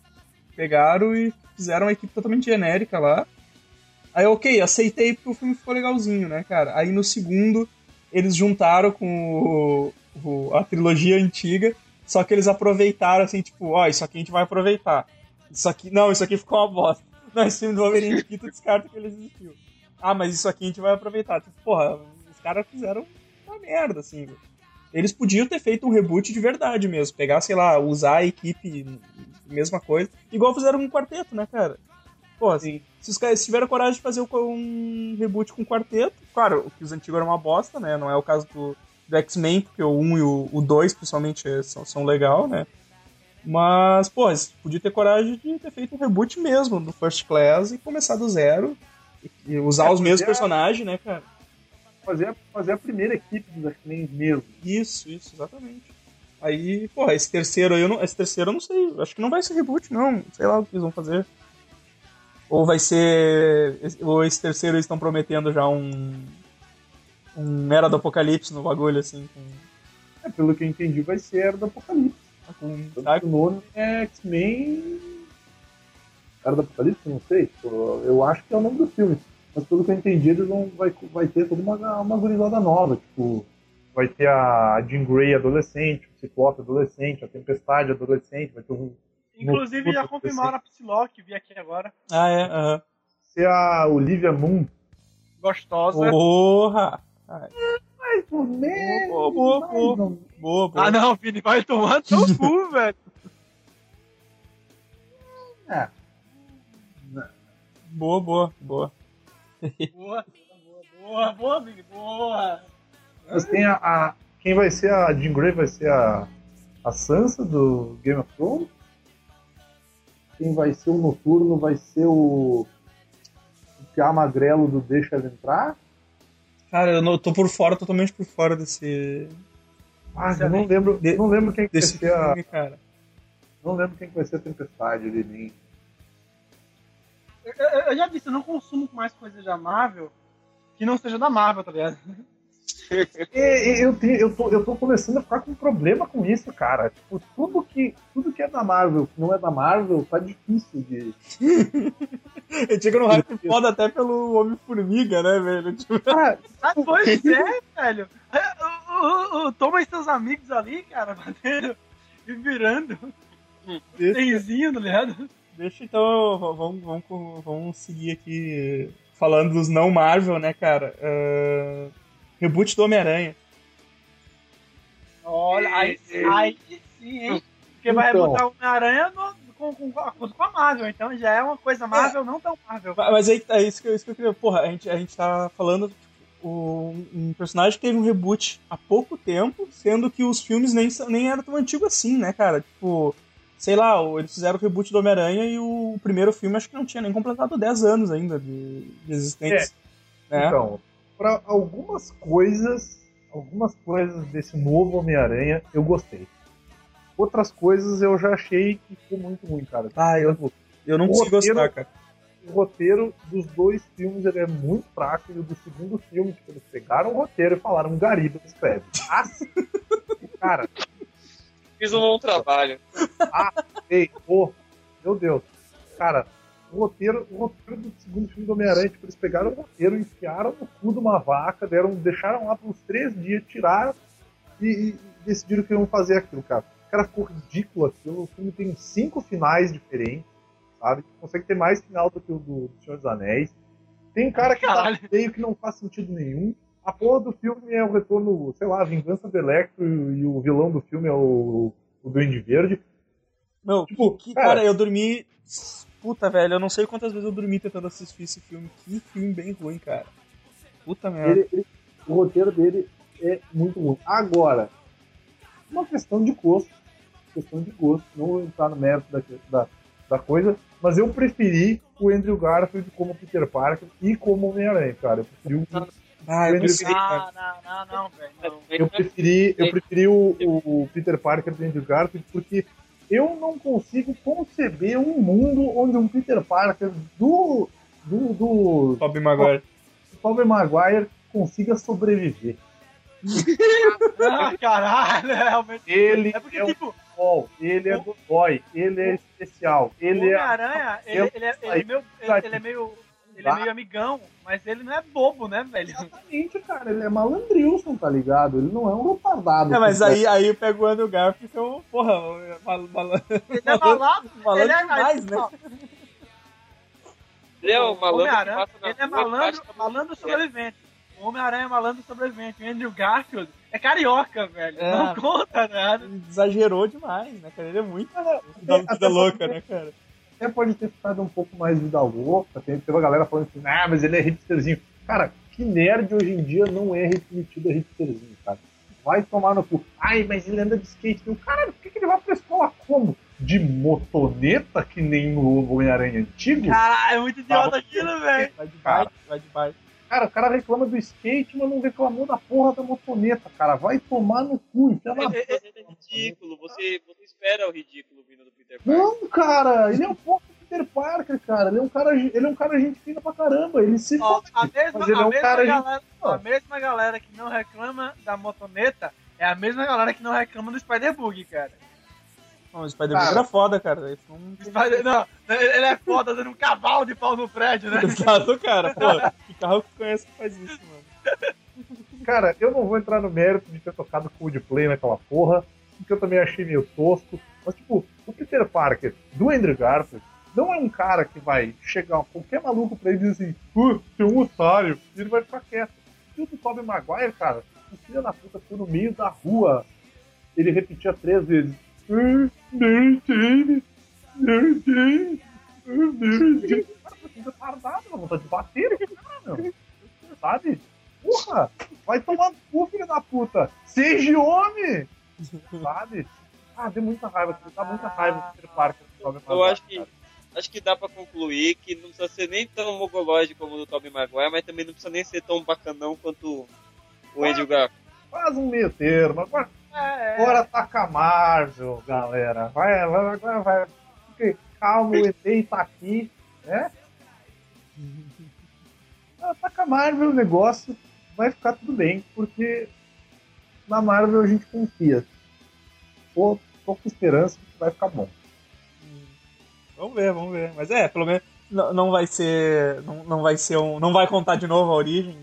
pegaram e fizeram uma equipe totalmente genérica lá. Aí, ok, aceitei porque o filme ficou legalzinho, né, cara? Aí no segundo, eles juntaram com o, o- a trilogia antiga, só que eles aproveitaram assim, tipo, ó, isso aqui a gente vai aproveitar. Isso aqui, não, isso aqui ficou uma bosta. Não, esse filme do Wolverine aqui, tu descarta que ele existiu. Ah, mas isso aqui a gente vai aproveitar. Tipo, porra, os caras fizeram uma merda, assim, velho. Eles podiam ter feito um reboot de verdade mesmo. Pegar, sei lá, usar a equipe, mesma coisa. Igual fizeram com o quarteto, né, cara? Pô, assim, se os caras tiveram coragem de fazer um reboot com o quarteto, claro, que os antigos eram uma bosta, né? Não é o caso do, do X-Men, porque o 1 e o, o 2, principalmente, é- são, são legal, né? Mas, pô, eles podiam ter coragem de ter feito um reboot mesmo do First Class e começar do zero E usar É, os mesmos personagens, né, cara? Fazer, fazer a primeira equipe dos X-Men mesmo. Isso, isso, exatamente. Aí, porra, esse terceiro aí, eu não, esse terceiro eu não sei. Acho que não vai ser reboot, não. Sei lá o que eles vão fazer. Ou vai ser. Ou esse terceiro eles estão prometendo já um. Um Era do Apocalipse no bagulho, assim. Com, É, pelo que eu entendi, vai ser Era do Apocalipse. com, Tanto sabe? que O nome é X-Men. Era do Apocalipse? Não sei. Pô, Eu acho que é o nome do filme. Mas pelo que eu entendi, eles vão, vai, vai ter toda uma, uma gurizada nova. Tipo, vai ter a Jean Grey adolescente, o Ciclope adolescente, a Tempestade adolescente, vai ter um. Inclusive, já confirmaram a Psylocke, vi aqui agora. Ah, é? Aham. ser a Olivia Moon. Gostosa. Porra! Mais ou menos. Boa, boa, boa. menos. Boa, boa. Ah, não, Vini, vai tomar teu cu, velho. É. Boa, boa, boa. Boa, boa, boa, boa, Vini, boa. Mas tem a, a- Quem vai ser a Jean Grey vai ser a. A Sansa do Game of Thrones. Quem vai ser o Noturno vai ser o. O Piá Magrelo do Deixa Ela Entrar. Cara, eu não, tô por fora, totalmente por fora desse. Ah, eu não lembro, De- não lembro quem que vai ser a. filme, cara. Não lembro quem que vai ser a Tempestade ali, nem. Eu, eu- já disse, eu não consumo mais coisas da Marvel que não seja da Marvel, tá ligado? E- e- Eu, eu, tô, eu tô começando a ficar com problema com isso, cara. Tipo, tudo que, tudo que é da Marvel, que não é da Marvel, tá difícil de. Eu chego no hype foda até pelo Homem-Formiga, né, velho? Tipo, Cara, Ah, pois é, velho. O, o, o, Toma e seus amigos ali, cara, batendo e virando. deixa, Tenzinho, tá ligado? Deixa então, vamos, vamos, vamos seguir aqui falando dos não Marvel, né, cara? Ah, reboot do Homem-Aranha. Olha, aí, aí sim, hein? Porque vai Então. botar o Homem-Aranha no- com, com, com, com a Marvel, então já é uma coisa Marvel, não tão Marvel. Mas aí é isso que, eu- isso que eu queria. Porra, a gente, a gente tá falando. o- um personagem que teve um reboot há pouco tempo, sendo que os filmes nem, são- nem eram tão antigos assim, né, cara? Tipo, sei lá, eles fizeram o reboot do Homem-Aranha e o primeiro filme acho que não tinha nem completado 10 anos ainda de, de existência. né? Então, para algumas coisas, algumas coisas desse novo Homem-Aranha eu gostei. Outras coisas eu já achei que ficou muito ruim, cara. Ah, eu, eu não consigo gostar, cara. O roteiro dos dois filmes ele é muito fraco e o do segundo filme, tipo, eles pegaram o roteiro e falaram Gariba escreve. Assim, cara, Fiz um bom trabalho. ei, ô, meu Deus. Cara, o roteiro, o roteiro do segundo filme do Homem-Aranha, tipo, eles pegaram o roteiro, enfiaram no cu de uma vaca, deram, deixaram lá por uns três dias, tiraram e, e decidiram que iam fazer aquilo, cara. Cara, ficou ridículo aquilo. O filme tem cinco finais diferentes, sabe? Consegue ter mais final do que o do, do Senhor dos Anéis. Tem um cara que tá Caralho. meio que não faz sentido nenhum. A porra do filme é o retorno, sei lá, a vingança do Electro e, e o vilão do filme é o, o Duende Verde. Não, Tipo, que, cara- cara, eu dormi. Puta, velho, eu não sei quantas vezes eu dormi tentando assistir esse filme. Que filme bem ruim, cara. Puta merda. Ele- ele- o roteiro dele é muito ruim. Agora, uma questão de gosto. Questão de gosto. Não vou entrar no mérito da, da, da coisa, mas eu preferi o Andrew Garfield como Peter Parker e como Homem-Aranha, cara. Eu preferi, o, Ah, eu sei, cara. Não, não, não, não, velho. não. eu preferi, eu preferi o, o Peter Parker do Andrew Garfield porque eu não consigo conceber um mundo onde um Peter Parker do, do, do, Tobey Maguire. do Tobey Maguire consiga sobreviver. Ah, caralho, realmente. Ele É porque, é o tipo, Bom, ele é dodói, ele é especial, o ele é. Homem-Aranha, ele, ele, é, ele, é meio, ele é meio. Ele é meio amigão, mas ele não é bobo, né, velho? Exatamente, cara, ele é malandrilson, tá ligado? Ele não é um retardado. É, mas assim, aí, aí eu pego o Andrew Garfield, então, porra, mal, mal, Ele é malandro, malandro ele é demais, né? Ele é o malandro ele é malandro, malandro é. sobrevivente. O Homem-Aranha é malandro sobrevivente. O Andrew Garfield é carioca, velho. É. Não conta nada. Ele exagerou demais, né, cara? Ele é muito da vida louca, né, cara? Até pode ter ficado um pouco mais vida louca, tem, teve uma galera falando assim, ah, mas ele é hipsterzinho. Cara, que nerd hoje em dia não é metido a hipsterzinho, cara. Vai tomar no cu. Ai, mas ele anda de skate. Eu, Caralho, por que, que ele vai pra escola como? de motoneta, que nem no Homem-Aranha antigo. Caralho, é muito idiota aquilo, velho. Vai de Cara. bike, vai de bike. Cara, o cara reclama do skate, mas não reclamou da porra da motoneta, cara. Vai tomar no cu, na É, é- é ridículo, você, você espera o ridículo vindo do Peter Parker. Não, cara, ele é um pouco Peter Parker, cara. Ele é um cara, ele é um cara gente fina pra caramba. Ele se Ó, fode. a mesma, ele a é um mesma cara gente galera, a mesma galera que não reclama da motoneta é a mesma galera que não reclama do Spider-Bug, cara. Não, o Spider-Man Cara. era foda, cara. Isso não Spider- não, ele é foda dando um cavalo de pau no prédio, né? Exato, cara. Pô, carro que conhece que faz isso, mano? Cara, eu não vou entrar no mérito de ter tocado Coldplay naquela porra, porque eu também achei meio tosco. Mas, tipo, o Peter Parker do Andrew Garfield não é um cara que vai chegar qualquer maluco pra ele e dizer assim, uh, tem um otário, e ele vai ficar quieto. E o do Tobey Maguire, cara, o filho da puta ficou no meio da rua. Ele repetia três vezes. "Ah, Mary Jane, Mary Jane, Mary Jane. Tô retardado, dá vontade de bater nesse cara, meu. Sabe? Porra! Vai tomar no cu, filho da puta! Seja homem! Sabe? Ah, deu muita raiva, dá muita raiva do Peter Parker. do Tobey Eu acho que, cara. acho que dá pra concluir que não precisa ser nem tão mogológico como o do Tobey Maguire, mas também não precisa nem ser tão bacanão quanto o Andrew Garfield. Faz um meio termo. Agora, É, agora tá com a Marvel, galera. Vai, vai, agora vai. Fique calmo, o ET tá aqui, né? Ah, Tá com a Marvel o negócio, vai ficar tudo bem, porque na Marvel a gente confia. Tô, tô com esperança que vai ficar bom. Vamos ver, vamos ver. Mas é, pelo menos não, não vai ser. Não, não vai ser um. Não vai contar de novo a origem.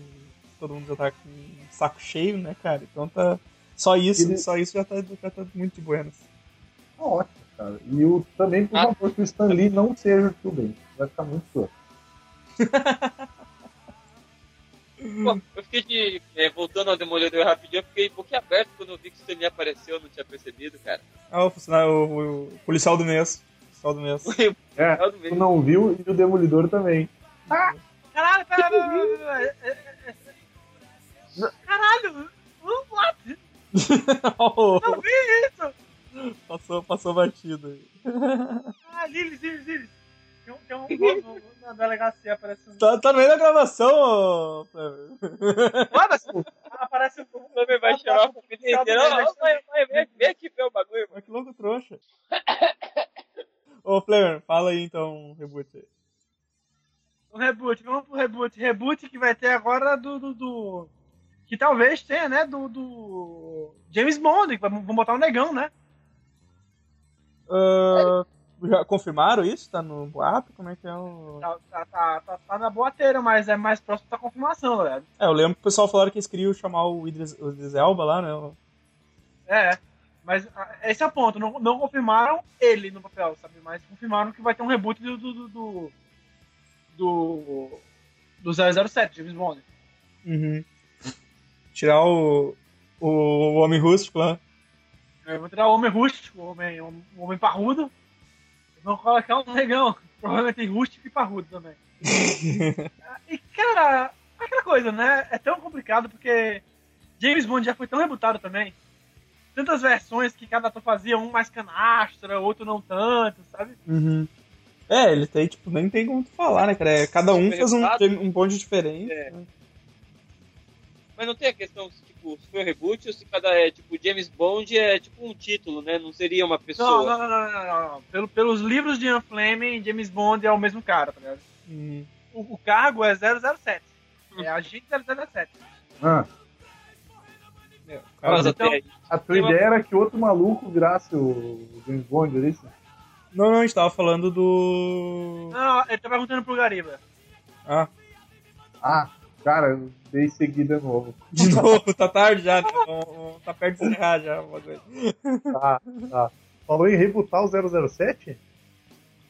Todo mundo já tá com saco cheio, né, cara? Então tá. Só isso, Ele- só isso já tá, já tá muito de buenas. Tá ótimo, cara. E o, também, por Ah. favor, que o Stan Lee não seja o Tio Ben. Vai ficar muito show. Pô, eu fiquei de. é, voltando ao Demolidor rapidinho, eu fiquei boquiaberto quando eu vi que o Stanley apareceu, eu não tinha percebido, cara. Ah, o, funcionário- o, o policial do mês. Policial do mês. É, tu não viu e o Demolidor também. Caralho, pera, pera, pera, pera, pera. Caralho, what? Não vi isso! passou, passou batido aí. Ah, Lilis, Lilis, Lilis. Tem um, tem um no- na delegacia aparecendo. Tá, tá no meio da gravação, ô. Flávio. Foda-se! Aparece um. O Stanley vai chamar inteira. Vai, vem, vem aqui ver o bagulho. Mas que louco trouxa. Ô, Flamer, fala aí então, um reboot aí. O reboot, vamos pro reboot. Reboot que vai ter agora do. do, do- que talvez tenha, né? Do. do James Bond, que vamos botar o negão, né? Ah, já confirmaram isso? Tá no boato? Como é que é o. Tá, tá, tá, tá, tá na boateira, mas é mais próximo da confirmação, galera. É, eu lembro que o pessoal falaram que eles queriam chamar o Idris, o Idris Elba lá, né? É, mas ah, esse é o ponto. Não, não confirmaram ele no papel, sabe? Mas confirmaram que vai ter um reboot do. do. do. do, do 007, James Bond. Uhum. Tirar o. O Homem Rústico lá. Eu vou tirar o homem rústico, o homem, o homem parrudo. Vão colocar um negão. Provavelmente rústico e parrudo também. E, cara, aquela coisa, né? É tão complicado porque James Bond já foi tão rebutado também. Tantas versões que cada ator fazia, um mais canastra, outro não tanto, sabe? Uhum. É, ele tem, tipo, nem tem como tu falar, né, cara? É, Cada um fez um, um bonde diferente. É. né? Mas não tem a questão se, tipo, se foi um reboot ou se cada é, tipo, James Bond é tipo um título, né? Não seria uma Não, pessoa. não, não, não, não, não, não. Pelo, pelos livros de Ian Fleming, James Bond é o mesmo cara, tá ligado? Uhum. O, o cargo é 007. É agente 007. Ah, É, o cara- Mas então- a tua uma- ideia era que outro maluco virasse o James Bond, era isso? Não, não, a gente tava falando do. Não, ele tá perguntando pro Gariba. Ah, Ah, cara, dei seguida novo. de novo, tá tarde já, não- Tá perto de encerrar já o. Tá, tá. Falou em rebutar o 007?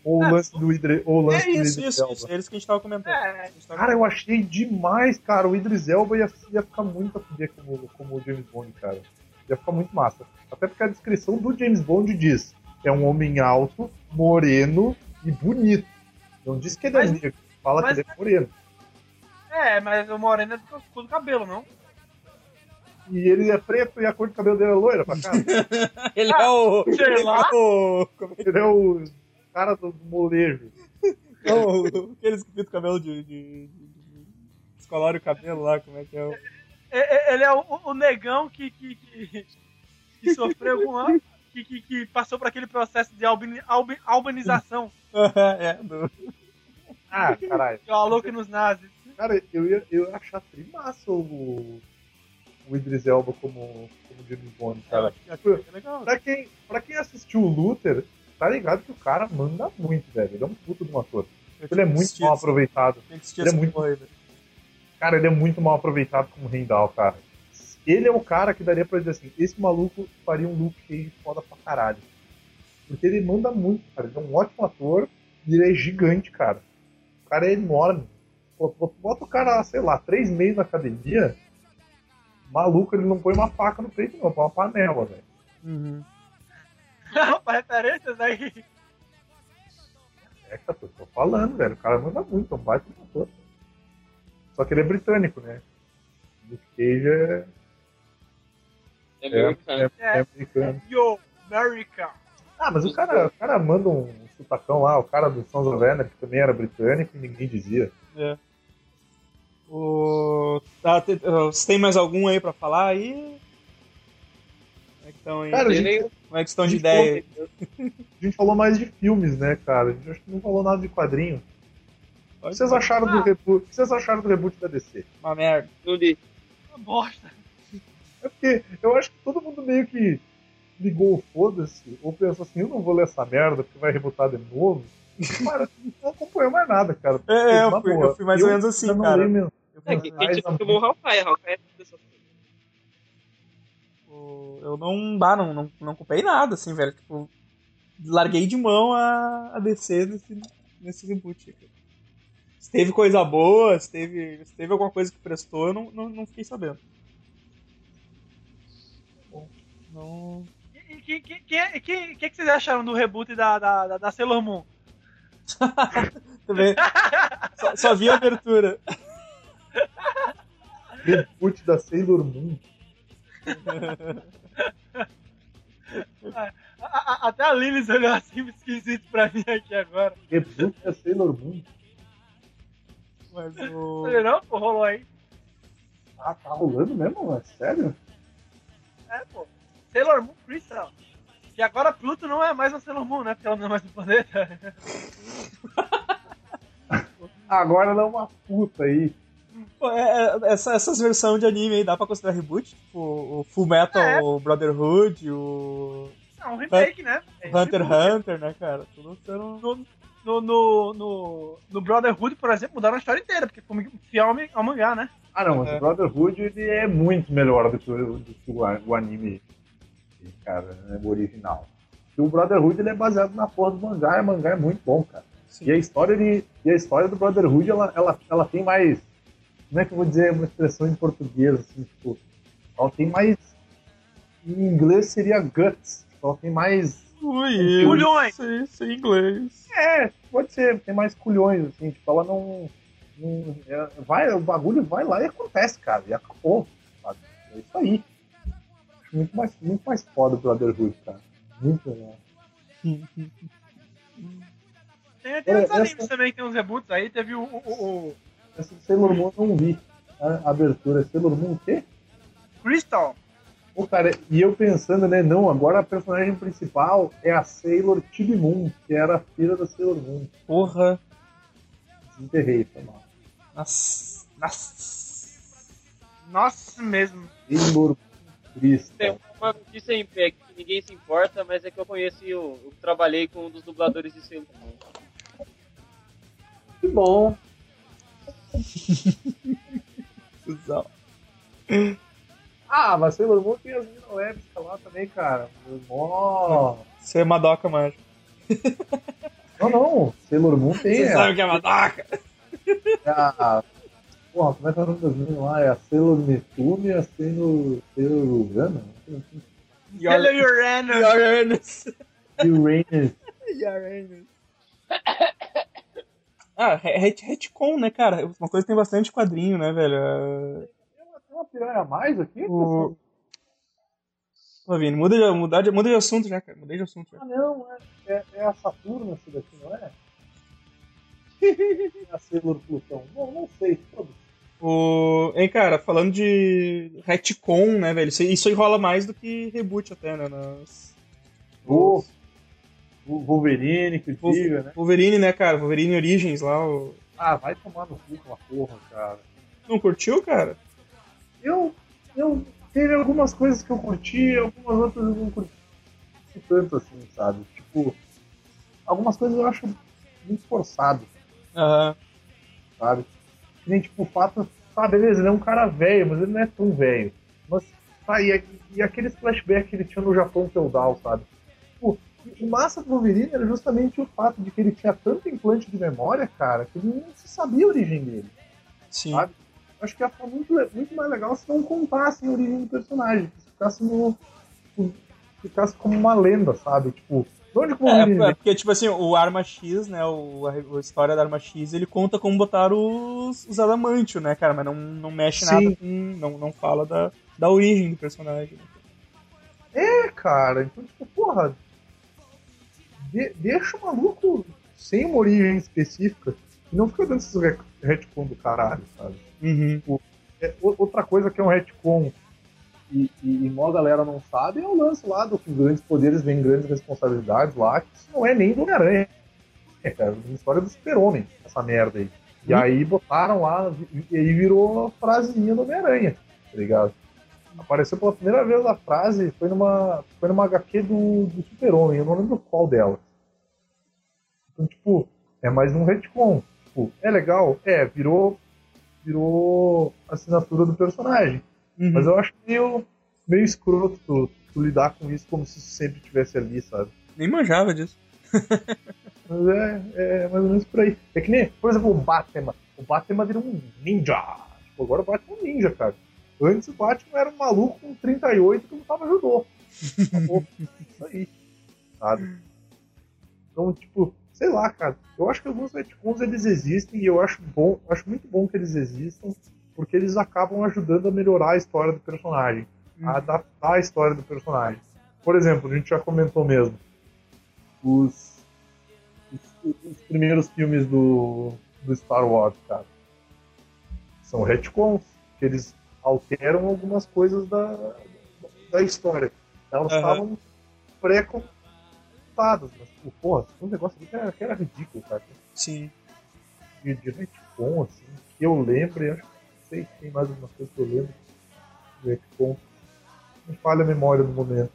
Ou o É, lance do Idris, ou o lance É do isso, Idris isso, Elba? isso. É isso que a gente tava comentando. É, gente tava Cara, eu achei demais, cara. O Idris Elba ia, ia ficar muito a fuder como, como o James Bond, cara. Ia ficar muito massa. Até porque a descrição do James Bond diz: é um homem alto, moreno e bonito. Não diz que ele é Mas- negro, fala mas- que ele é moreno. É, mas o Moreno é do, do cabelo, não? E ele é preto e a cor de cabelo dele é loira pra cá. Ele é o. sei Ele lá. é o. Como é que Ele é o cara do molejo. é o. Aqueles que pintam o cabelo de. de, de, o cabelo lá, como é que é o. Ele é o, o negão que, que, que, que sofreu com a, que, que, que passou por aquele processo de albini, albi- albanização, é, do. Ah, caralho. que é o louco nos nazis. Cara, eu ia, eu ia achar trimassa o, o Idris Elba como, como James Bond, cara. É legal. Pra quem, pra quem assistiu o Luther, tá ligado que o cara manda muito, velho. Ele é um puto de um ator. Ele é muito mal aproveitado. Ele é muito-. Cara, ele é muito mal aproveitado como Rendal, cara. Ele é o cara que daria pra dizer assim, esse maluco faria um Luke Cage foda pra caralho. Porque ele manda muito, cara. Ele é um ótimo ator e ele é gigante, cara. O cara é enorme. Bota o cara, sei lá, três meses na academia, maluco, ele não põe uma faca no peito, não, põe uma panela, velho. Uhum. Pra referências aí. É que eu tô falando, velho. O cara manda muito, é um baita de um ator. Só que ele é britânico, né? Luke Cage é, É é, meu, é, é americano. Yo, America. Ah, mas o cara, o cara manda um sutacão lá, o cara do Sons of Anarchy também era britânico e ninguém dizia. É. O... Tá, te- Você tem mais algum aí pra falar aí? Como é que estão aí? Cara, a gente, Como é que estão de ideia? aí? a gente falou mais de filmes, né, cara? A gente acho que não falou nada de quadrinho. O que vocês acharam do reboot? O que vocês acharam do reboot da DC? Uma merda. não li. Uma bosta. É porque eu acho que todo mundo meio que ligou o foda-se, ou pensou assim, eu não vou ler essa merda porque vai rebootar de novo. Cara, não acompanhou mais nada, cara. É, é, eu fui- eu fui mais ou menos assim, não cara. li mesmo. É, que quem tipo filmou é coisas. O- Eu não, bah, não, não, não culpei nada, assim, velho. Tipo, larguei de mão a, a DC nesse, nesse reboot. cara. Se teve coisa boa, se teve, se teve alguma coisa que prestou, eu não, não, não fiquei sabendo. Bom, Não. E o que, que, que, que, que vocês acharam do reboot da, da, da, da Sailor Moon? Também. só, só vi a abertura. Reboot da Sailor Moon. A- a- até a Lilis olhou assim esquisito pra mim aqui agora. Reboot da Sailor Moon. Mas o. Não, não, pô, rolou aí. Ah, tá rolando mesmo? É sério? É, pô. Sailor Moon Crystal. Que agora Pluto não é mais uma Sailor Moon, né? Porque ela não é mais um planeta. Agora ela é uma puta aí. Pô, é- é- essa, essas versões de anime aí dá pra considerar reboot? Tipo, o Full Metal É. Brotherhood, o É um remake, né? É Hunter x. Hunter, né, cara? Tudo sendo. No, no, no, no Brotherhood, por exemplo, mudaram a história inteira, porque foi fiel ao, mangá, né? Ah não, mas É. o Brotherhood ele é muito melhor do que o, do que o, a- o anime, cara, né, o original. E o Brotherhood ele é baseado na porra do mangá, e o mangá é muito bom, cara. Sim. E a história, ele, e a história do Brotherhood, ela, ela, ela tem mais. Como é que eu vou dizer uma expressão em português, assim, tipo. Ela tem mais. Em inglês seria guts. Tipo, ela tem mais. Ui, Culhões. Isso, isso em inglês. É, pode ser, tem mais culhões, assim, tipo, ela não. não- é, vai, o bagulho vai lá e acontece, cara. E acabou. Sabe? É isso aí. Muito mais, muito mais foda o Brotherhood, cara. Muito legal. Tem, tem É, uns animes essa- também que tem uns reboots aí. Teve o, o, o- Essa Sailor Moon eu não vi. A abertura Sailor Moon o quê? o Crystal. Pô, cara, e eu pensando, né, não, agora a personagem principal é a Sailor Chibi Moon, que era a filha da Sailor Moon. Porra. Desenterrei, foi mal. Nossa. Nossa. Nossa, mesmo. Sailor Crystal. Tem uma notícia em pé que ninguém se importa, mas é que eu conheci, o- eu trabalhei com um dos dubladores de Sailor Moon. Que bom. Ah, mas Sailor Moon tem as Mina Webs lá também, cara. Mó. Você é Madoka mágica. Não, não. Sailor Moon tem Você sabe o que é Madoka? a. Porra, como é que é o nome das meninas lá? É a Sailor Neptune e a Sailor. Sailor Urana? Hello, Uranus. Uranus. Uranus. Uranus. Ah, re- ret- retcon, né, cara? Uma coisa que tem bastante quadrinho, né, velho? Tem uma uma piranha a mais aqui? O- Ô, Vini, muda de, muda, de, muda de assunto já, cara. Mudei de assunto já. Ah, não, é, é, é a Saturno essa daqui, não é? É a Sailor Plutão. Não, não sei, foda-se. O... Hein, cara, falando de retcon, né, velho? Isso, isso enrola mais do que reboot até, né? Nas... O, o Wolverine, que diga, né? Wolverine, né, cara? Wolverine Origins lá. O... Ah, vai tomar no cu com a porra, cara. Não curtiu, cara? Eu, eu teve algumas coisas que eu curti, algumas outras eu não curti tanto assim, sabe? Tipo, algumas coisas eu acho muito forçado, Aham. sabe? Que nem tipo o fato, tá, beleza, ele é um cara velho, mas ele não é tão velho. Mas tá, e, e aqueles flashbacks que ele tinha no Japão feudal, sabe? Tipo, o massa do Wolverine era justamente o fato de que ele tinha tanto implante de memória, cara, que ele não se sabia a origem dele. Sim. Sabe? Acho que ia ficar muito, muito mais legal se não contassem a origem do personagem, se ficasse no. ficasse como uma lenda, sabe? Tipo, de onde que o É, é porque, tipo assim, o Arma X, né? O, a, história da Arma X, ele conta como botaram os, os Adamantio, né, cara? Mas não, não mexe Sim. nada com. Não, não fala da, da origem do personagem. É, cara, então, tipo, porra. de- deixa o maluco sem uma origem específica e não fica dando esses re- retcon do caralho, sabe? Uhum. É, o- outra coisa que é um retcon e, e, e mó galera não sabe é o lance lá do que grandes poderes vêm grandes responsabilidades lá, que isso não é nem do Homem-Aranha. É, cara, é uma história do super-homem, essa merda aí. E Hum. aí botaram lá, e aí virou a frasezinha do Homem-Aranha, tá ligado? Apareceu pela primeira vez a frase, foi numa, foi numa HQ do, do super-homem, eu não lembro qual dela. Então, tipo, é mais um retcon. Tipo, é legal? É, virou, virou assinatura do personagem. Uhum. Mas eu acho meio, meio escroto tu, tu lidar com isso como se isso sempre estivesse ali, sabe? Nem manjava disso. Mas é, é mais ou menos por aí. É que nem, por exemplo, o Batman. O Batman virou um ninja. Tipo, agora o Batman é um ninja, cara. Antes o Batman era um maluco com 38 que lutava judô. Acabou. Isso aí. Sabe? Então, tipo, sei lá, cara. Eu acho que alguns retcons eles existem e eu acho bom, eu acho muito bom que eles existam, porque eles acabam ajudando a melhorar a história do personagem, Uhum. a adaptar a história do personagem. Por exemplo, a gente já comentou mesmo. Os, os, os primeiros filmes do, do Star Wars, cara. São retcons, que eles alteram algumas coisas da, da história. Elas estavam pré-contadas, mas, pô, porra, um negócio ali que era, que era ridículo, cara. Sim. De, de retcon, assim, que eu lembro, e acho sei se tem mais alguma coisa que eu lembro de retcon. Não falha a memória no momento.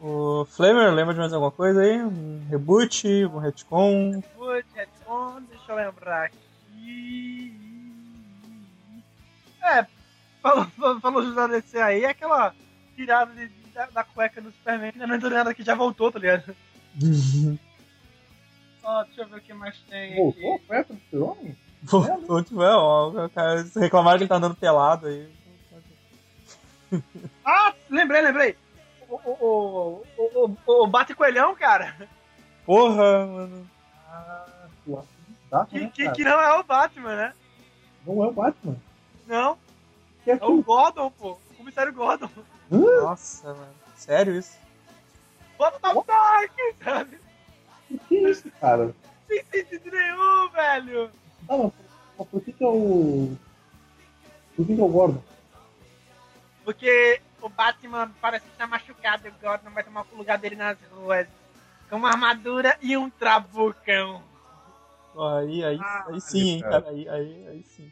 O Flamer, lembra de mais alguma coisa aí? Um reboot, um retcon? Reboot, retcon, deixa eu lembrar aqui. É, falou, falou, José DC aí, aquela tirada de- da, da cueca do Superman, que não é nada que já voltou, tá ligado? Ó, deixa eu ver o que mais tem aqui. Voltou a Petra do Super-Homem? Voltou, tipo, é, ó, o cara reclamaram que ele tá andando pelado aí. Ah, lembrei, lembrei. O, o, o, o, o, o Bate Coelhão, cara, Porra, mano. Ah, que, né, que, que não é o Batman, né? Não é o Batman. Não, Que é é o. Gordon, pô. O comissário Gordon. Nossa, mano. Sério isso? What the fuck, sabe? O que é isso, cara? Não tem sentido nenhum, velho. Ah, mas, mas por que que é o... Por que que é o Gordon? Porque o Batman parece que tá machucado e o Gordon vai tomar o lugar dele nas ruas. Com uma armadura e um trabucão. Aí, aí, Ah, aí sim, hein, cara. cara. Aí, aí, aí sim.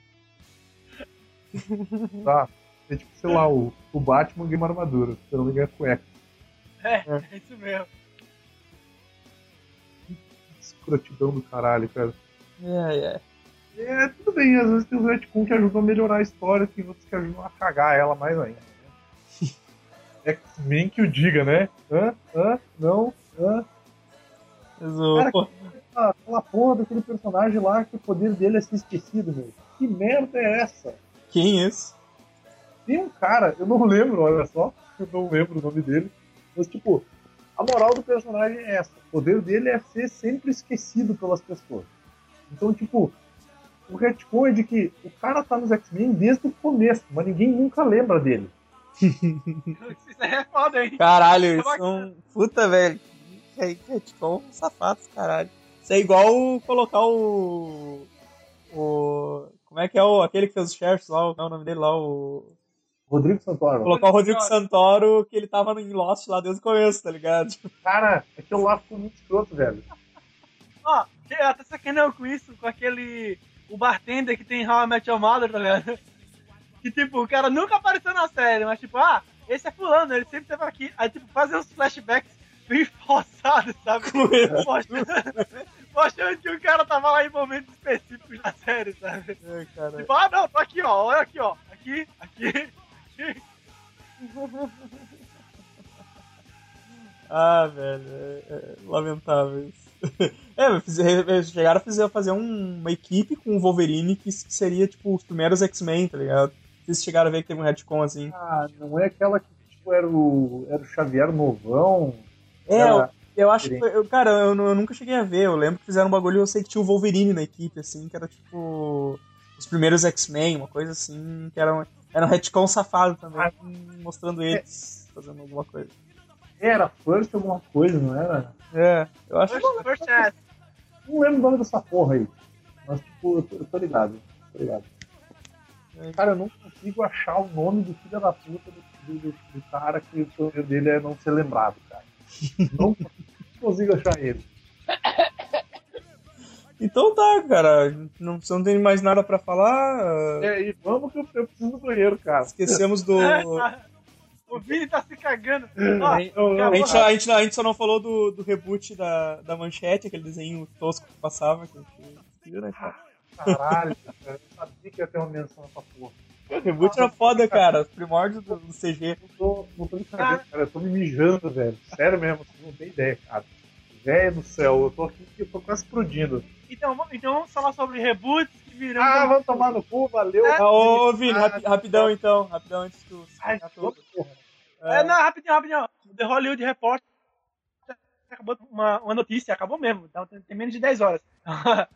Tá. É tipo, sei lá, o, o Batman ganha uma armadura. Se eu não me engano, é cueca. É, é isso mesmo. Escrotidão do caralho, cara. É, é. É, tudo bem, às vezes tem uns retcon que ajudam a melhorar a história, tem outros que ajudam a cagar ela mais ainda. Né? X-Men que o diga, né? Hã? Hã? Não? Hã? Cara, Aquela, aquela porra daquele personagem lá que o poder dele é ser esquecido, meu. Que merda é essa? quem é esse? Tem um cara, eu não lembro, olha só, eu não lembro o nome dele, mas tipo, a moral do personagem é essa. O poder dele é ser sempre esquecido pelas pessoas. Então, tipo, o retcon é de que o cara tá nos X-Men desde o começo, mas ninguém nunca lembra dele. Isso é foda, hein? Caralho, isso é um. Puta, velho. Que aí, retcon safados, caralho. Isso é igual colocar o. O. Como é que é o. Aquele que fez os sheriffs lá, qual é o nome dele lá, o. Rodrigo Santoro. Colocar o Rodrigo Santoro, que ele tava em Lost lá desde o começo, tá ligado? Cara, aquilo lá ficou muito escroto, velho. Ó, eu até sacanei com isso, com aquele. O bartender que tem How I Met Your Mother, tá ligado? Que tipo, o cara nunca apareceu na série, mas tipo, ah, esse é fulano, ele sempre teve aqui. Aí tipo, fazer uns flashbacks bem forçados, sabe? Mostrando, mostrando que o cara tava lá em momentos específicos da série, sabe? É. Tipo, ah não, tô aqui, ó, olha aqui, ó. Aqui, aqui, aqui. Ah, velho, é, é lamentável isso. É, chegaram a fazer, fazer um- uma equipe com o Wolverine que seria, tipo, os primeiros X-Men, tá ligado? Vocês chegaram a ver que teve um retcon assim. Ah, não é aquela que tipo, era, o, era o Xavier Novão. É, Era- eu, eu acho que. eu- cara, eu, eu nunca cheguei a ver. Eu lembro que fizeram um bagulho eu sei que tinha o Wolverine na equipe, assim, que era tipo. Os primeiros X-Men, uma coisa assim, que era um, era um retcon safado também, Ah. mostrando eles fazendo alguma coisa. Era First alguma coisa, não era? É, eu acho First, first chance. Não lembro o nome dessa porra aí. Mas, tipo, eu tô, eu tô ligado. Tô ligado. É. Cara, eu não consigo achar o nome do filho da puta do, do, do cara que o poder dele é não ser lembrado, cara. Não consigo achar ele. Então tá, cara. Não, você não tem mais nada pra falar. É, e vamos que eu, eu preciso do banheiro, cara. Esquecemos do. o Vini tá se cagando. Ó, A gente, a, gente, a gente só não falou do, do reboot da, da manchete, aquele desenho tosco que passava. Que a gente viu, né, cara? Caralho, cara. Eu sabia que ia ter uma menção nessa porra. O reboot era foda, cara. Os primórdios do, do CG. Não tô, não tô me cagando, cara. Eu tô me mijando, velho. Sério mesmo, você não tem ideia, cara. Velho do céu, eu tô aqui, eu tô quase explodindo. Então, vamos- então vamos falar sobre reboots que virão. Ah, vamos tomar no cu, valeu. Ah, ô, ô Vini, Ah, rapi- rapidão então. Rapidão antes que tu Ai, tudo. porra. É, não, rapidinho, rapidinho. The Hollywood Report acabou uma, uma notícia, acabou mesmo, então tem, tem menos de 10 horas.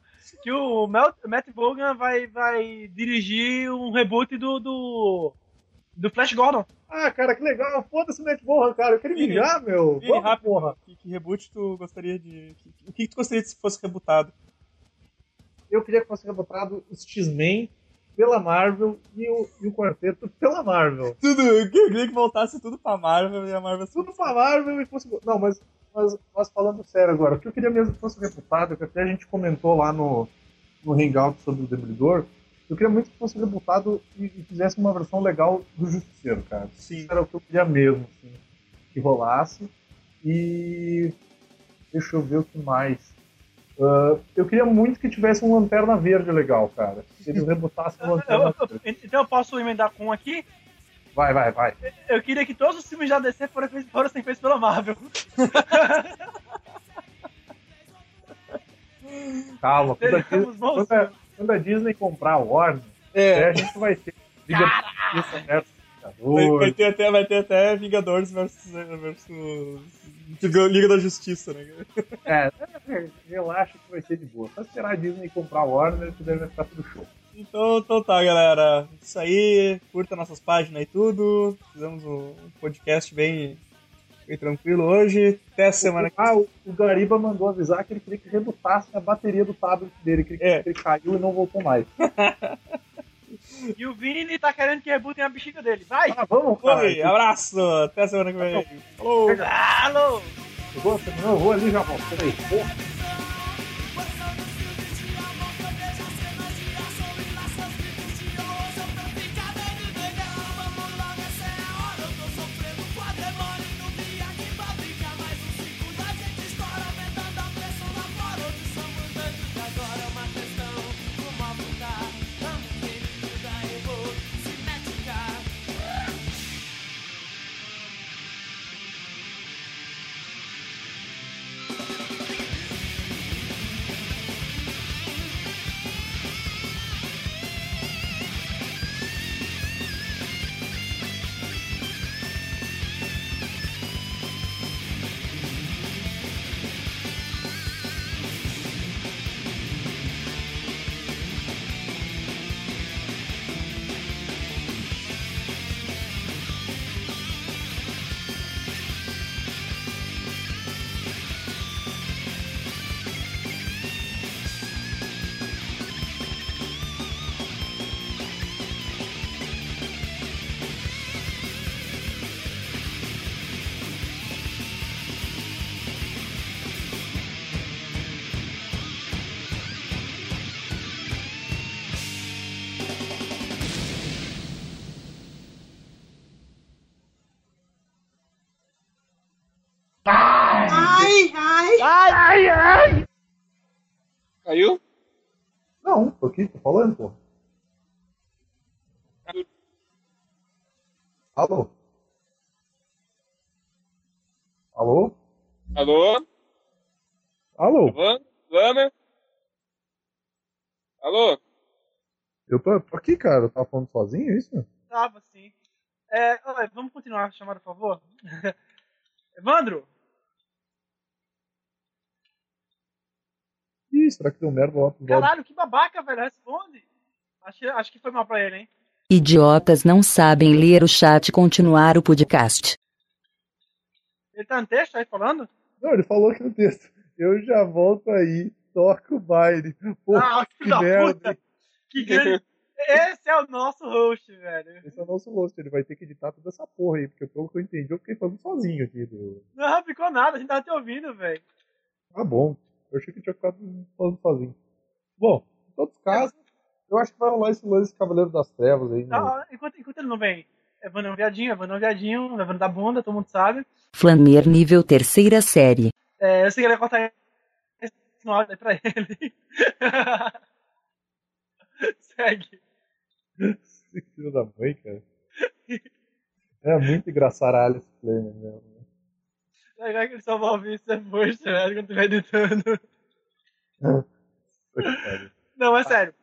que o Mel- Matt Vaughan vai, vai dirigir um reboot do, do, do Flash Gordon. Ah, cara, que legal. Foda-se o Matt Bohan, cara. Eu quero Vini, mijar, meu. Vini, Vamos, rápido. porra. Que, que reboot tu gostaria de. que- o que, que tu gostaria se fosse rebutado? Eu queria que fosse rebotado os X-Men pela Marvel e o, e o quarteto pela Marvel. Tudo, eu queria que voltasse tudo pra Marvel e a Marvel Tudo pra Marvel e fosse. Não, mas, mas, mas falando sério agora, o que eu queria mesmo que fosse rebutado, que até a gente comentou lá no, no Hangout sobre o Demolidor, eu queria muito que fosse rebutado e, e fizesse uma versão legal do Justiceiro, cara. Sim. Isso era o que eu queria mesmo, assim, que rolasse. E. Deixa eu ver o que mais. Ah, eu queria muito que tivesse um Lanterna Verde legal, cara. Se eles rebutassem o Lanterna eu- Verde. eu- então eu posso emendar com um aqui. Vai, vai, vai. Eu queria que todos os filmes da DC foram feitos, fossem feitos pela Marvel. Calma, quando a, Disney, quando a- quando a Disney comprar a Warner, É. a gente vai ter Vai, Vingadores. vai ter até, vai ter até Vingadores versus, versus Liga da Justiça, né? É, é, relaxa que vai ser de boa. Só esperar a Disney comprar a Warner que deve ficar tudo show. Então, então tá, galera. Isso aí. Curta nossas páginas e tudo. Fizemos um podcast bem, bem tranquilo hoje. Até a semana que Ah, o, o Gariba mandou avisar que ele queria que rebutasse a bateria do tablet dele, que ele, É. que ele caiu e não voltou mais. E o Vini tá querendo que rebootem a bexiga dele. Vai! Ah, vamos, cara. Oi, abraço. Até semana que vem. Alô! Chegou, terminou, eu vou ali já volto. Peraí. Ai, ai, ai! Caiu? Não, tô aqui, tô falando, pô. Alô? Alô? Alô? Alô? Vamos? Alô? Eu tô, tô aqui, cara. Eu tava falando sozinho, é isso? Tava sim. É, olha, vamos continuar a chamada, por favor? Evandro? Ih, será que deu merda lá pro? Caralho, que babaca, velho. Responde. Acho, acho que foi mal pra ele, hein? Idiotas não sabem ler o chat e continuar o podcast. Ele tá no texto aí falando? Não, ele falou aqui no texto. Eu já volto aí, toca o baile. Pô, ah, que filho da merda. puta! Que grande. Esse é o nosso host, velho. Esse é o nosso rosto, ele vai ter que editar toda essa porra aí, porque pelo que eu entendi, eu fiquei falando sozinho aqui. Do... Não ficou nada, a gente tava te ouvindo, velho. Tá bom, eu achei que tinha ficado falando sozinho. Bom, em todos os casos, eu acho que vai rolar esse lance Cavaleiro das Trevas aí. né? Tá, enquanto, enquanto ele não vem, Evandro é um viadinho, Evandro é um viadinho, Evandro da bunda, todo mundo sabe. Flamer nível terceira série. É, eu sei que ele vai cortar esse no áudio aí pra ele. Segue. Esse filho da mãe, cara. É muito engraçado a Alice Flamer mesmo. né? Legal que ele só vai ouvir isso depois, velho, quando estiver editando. Pariu. Não, é sério.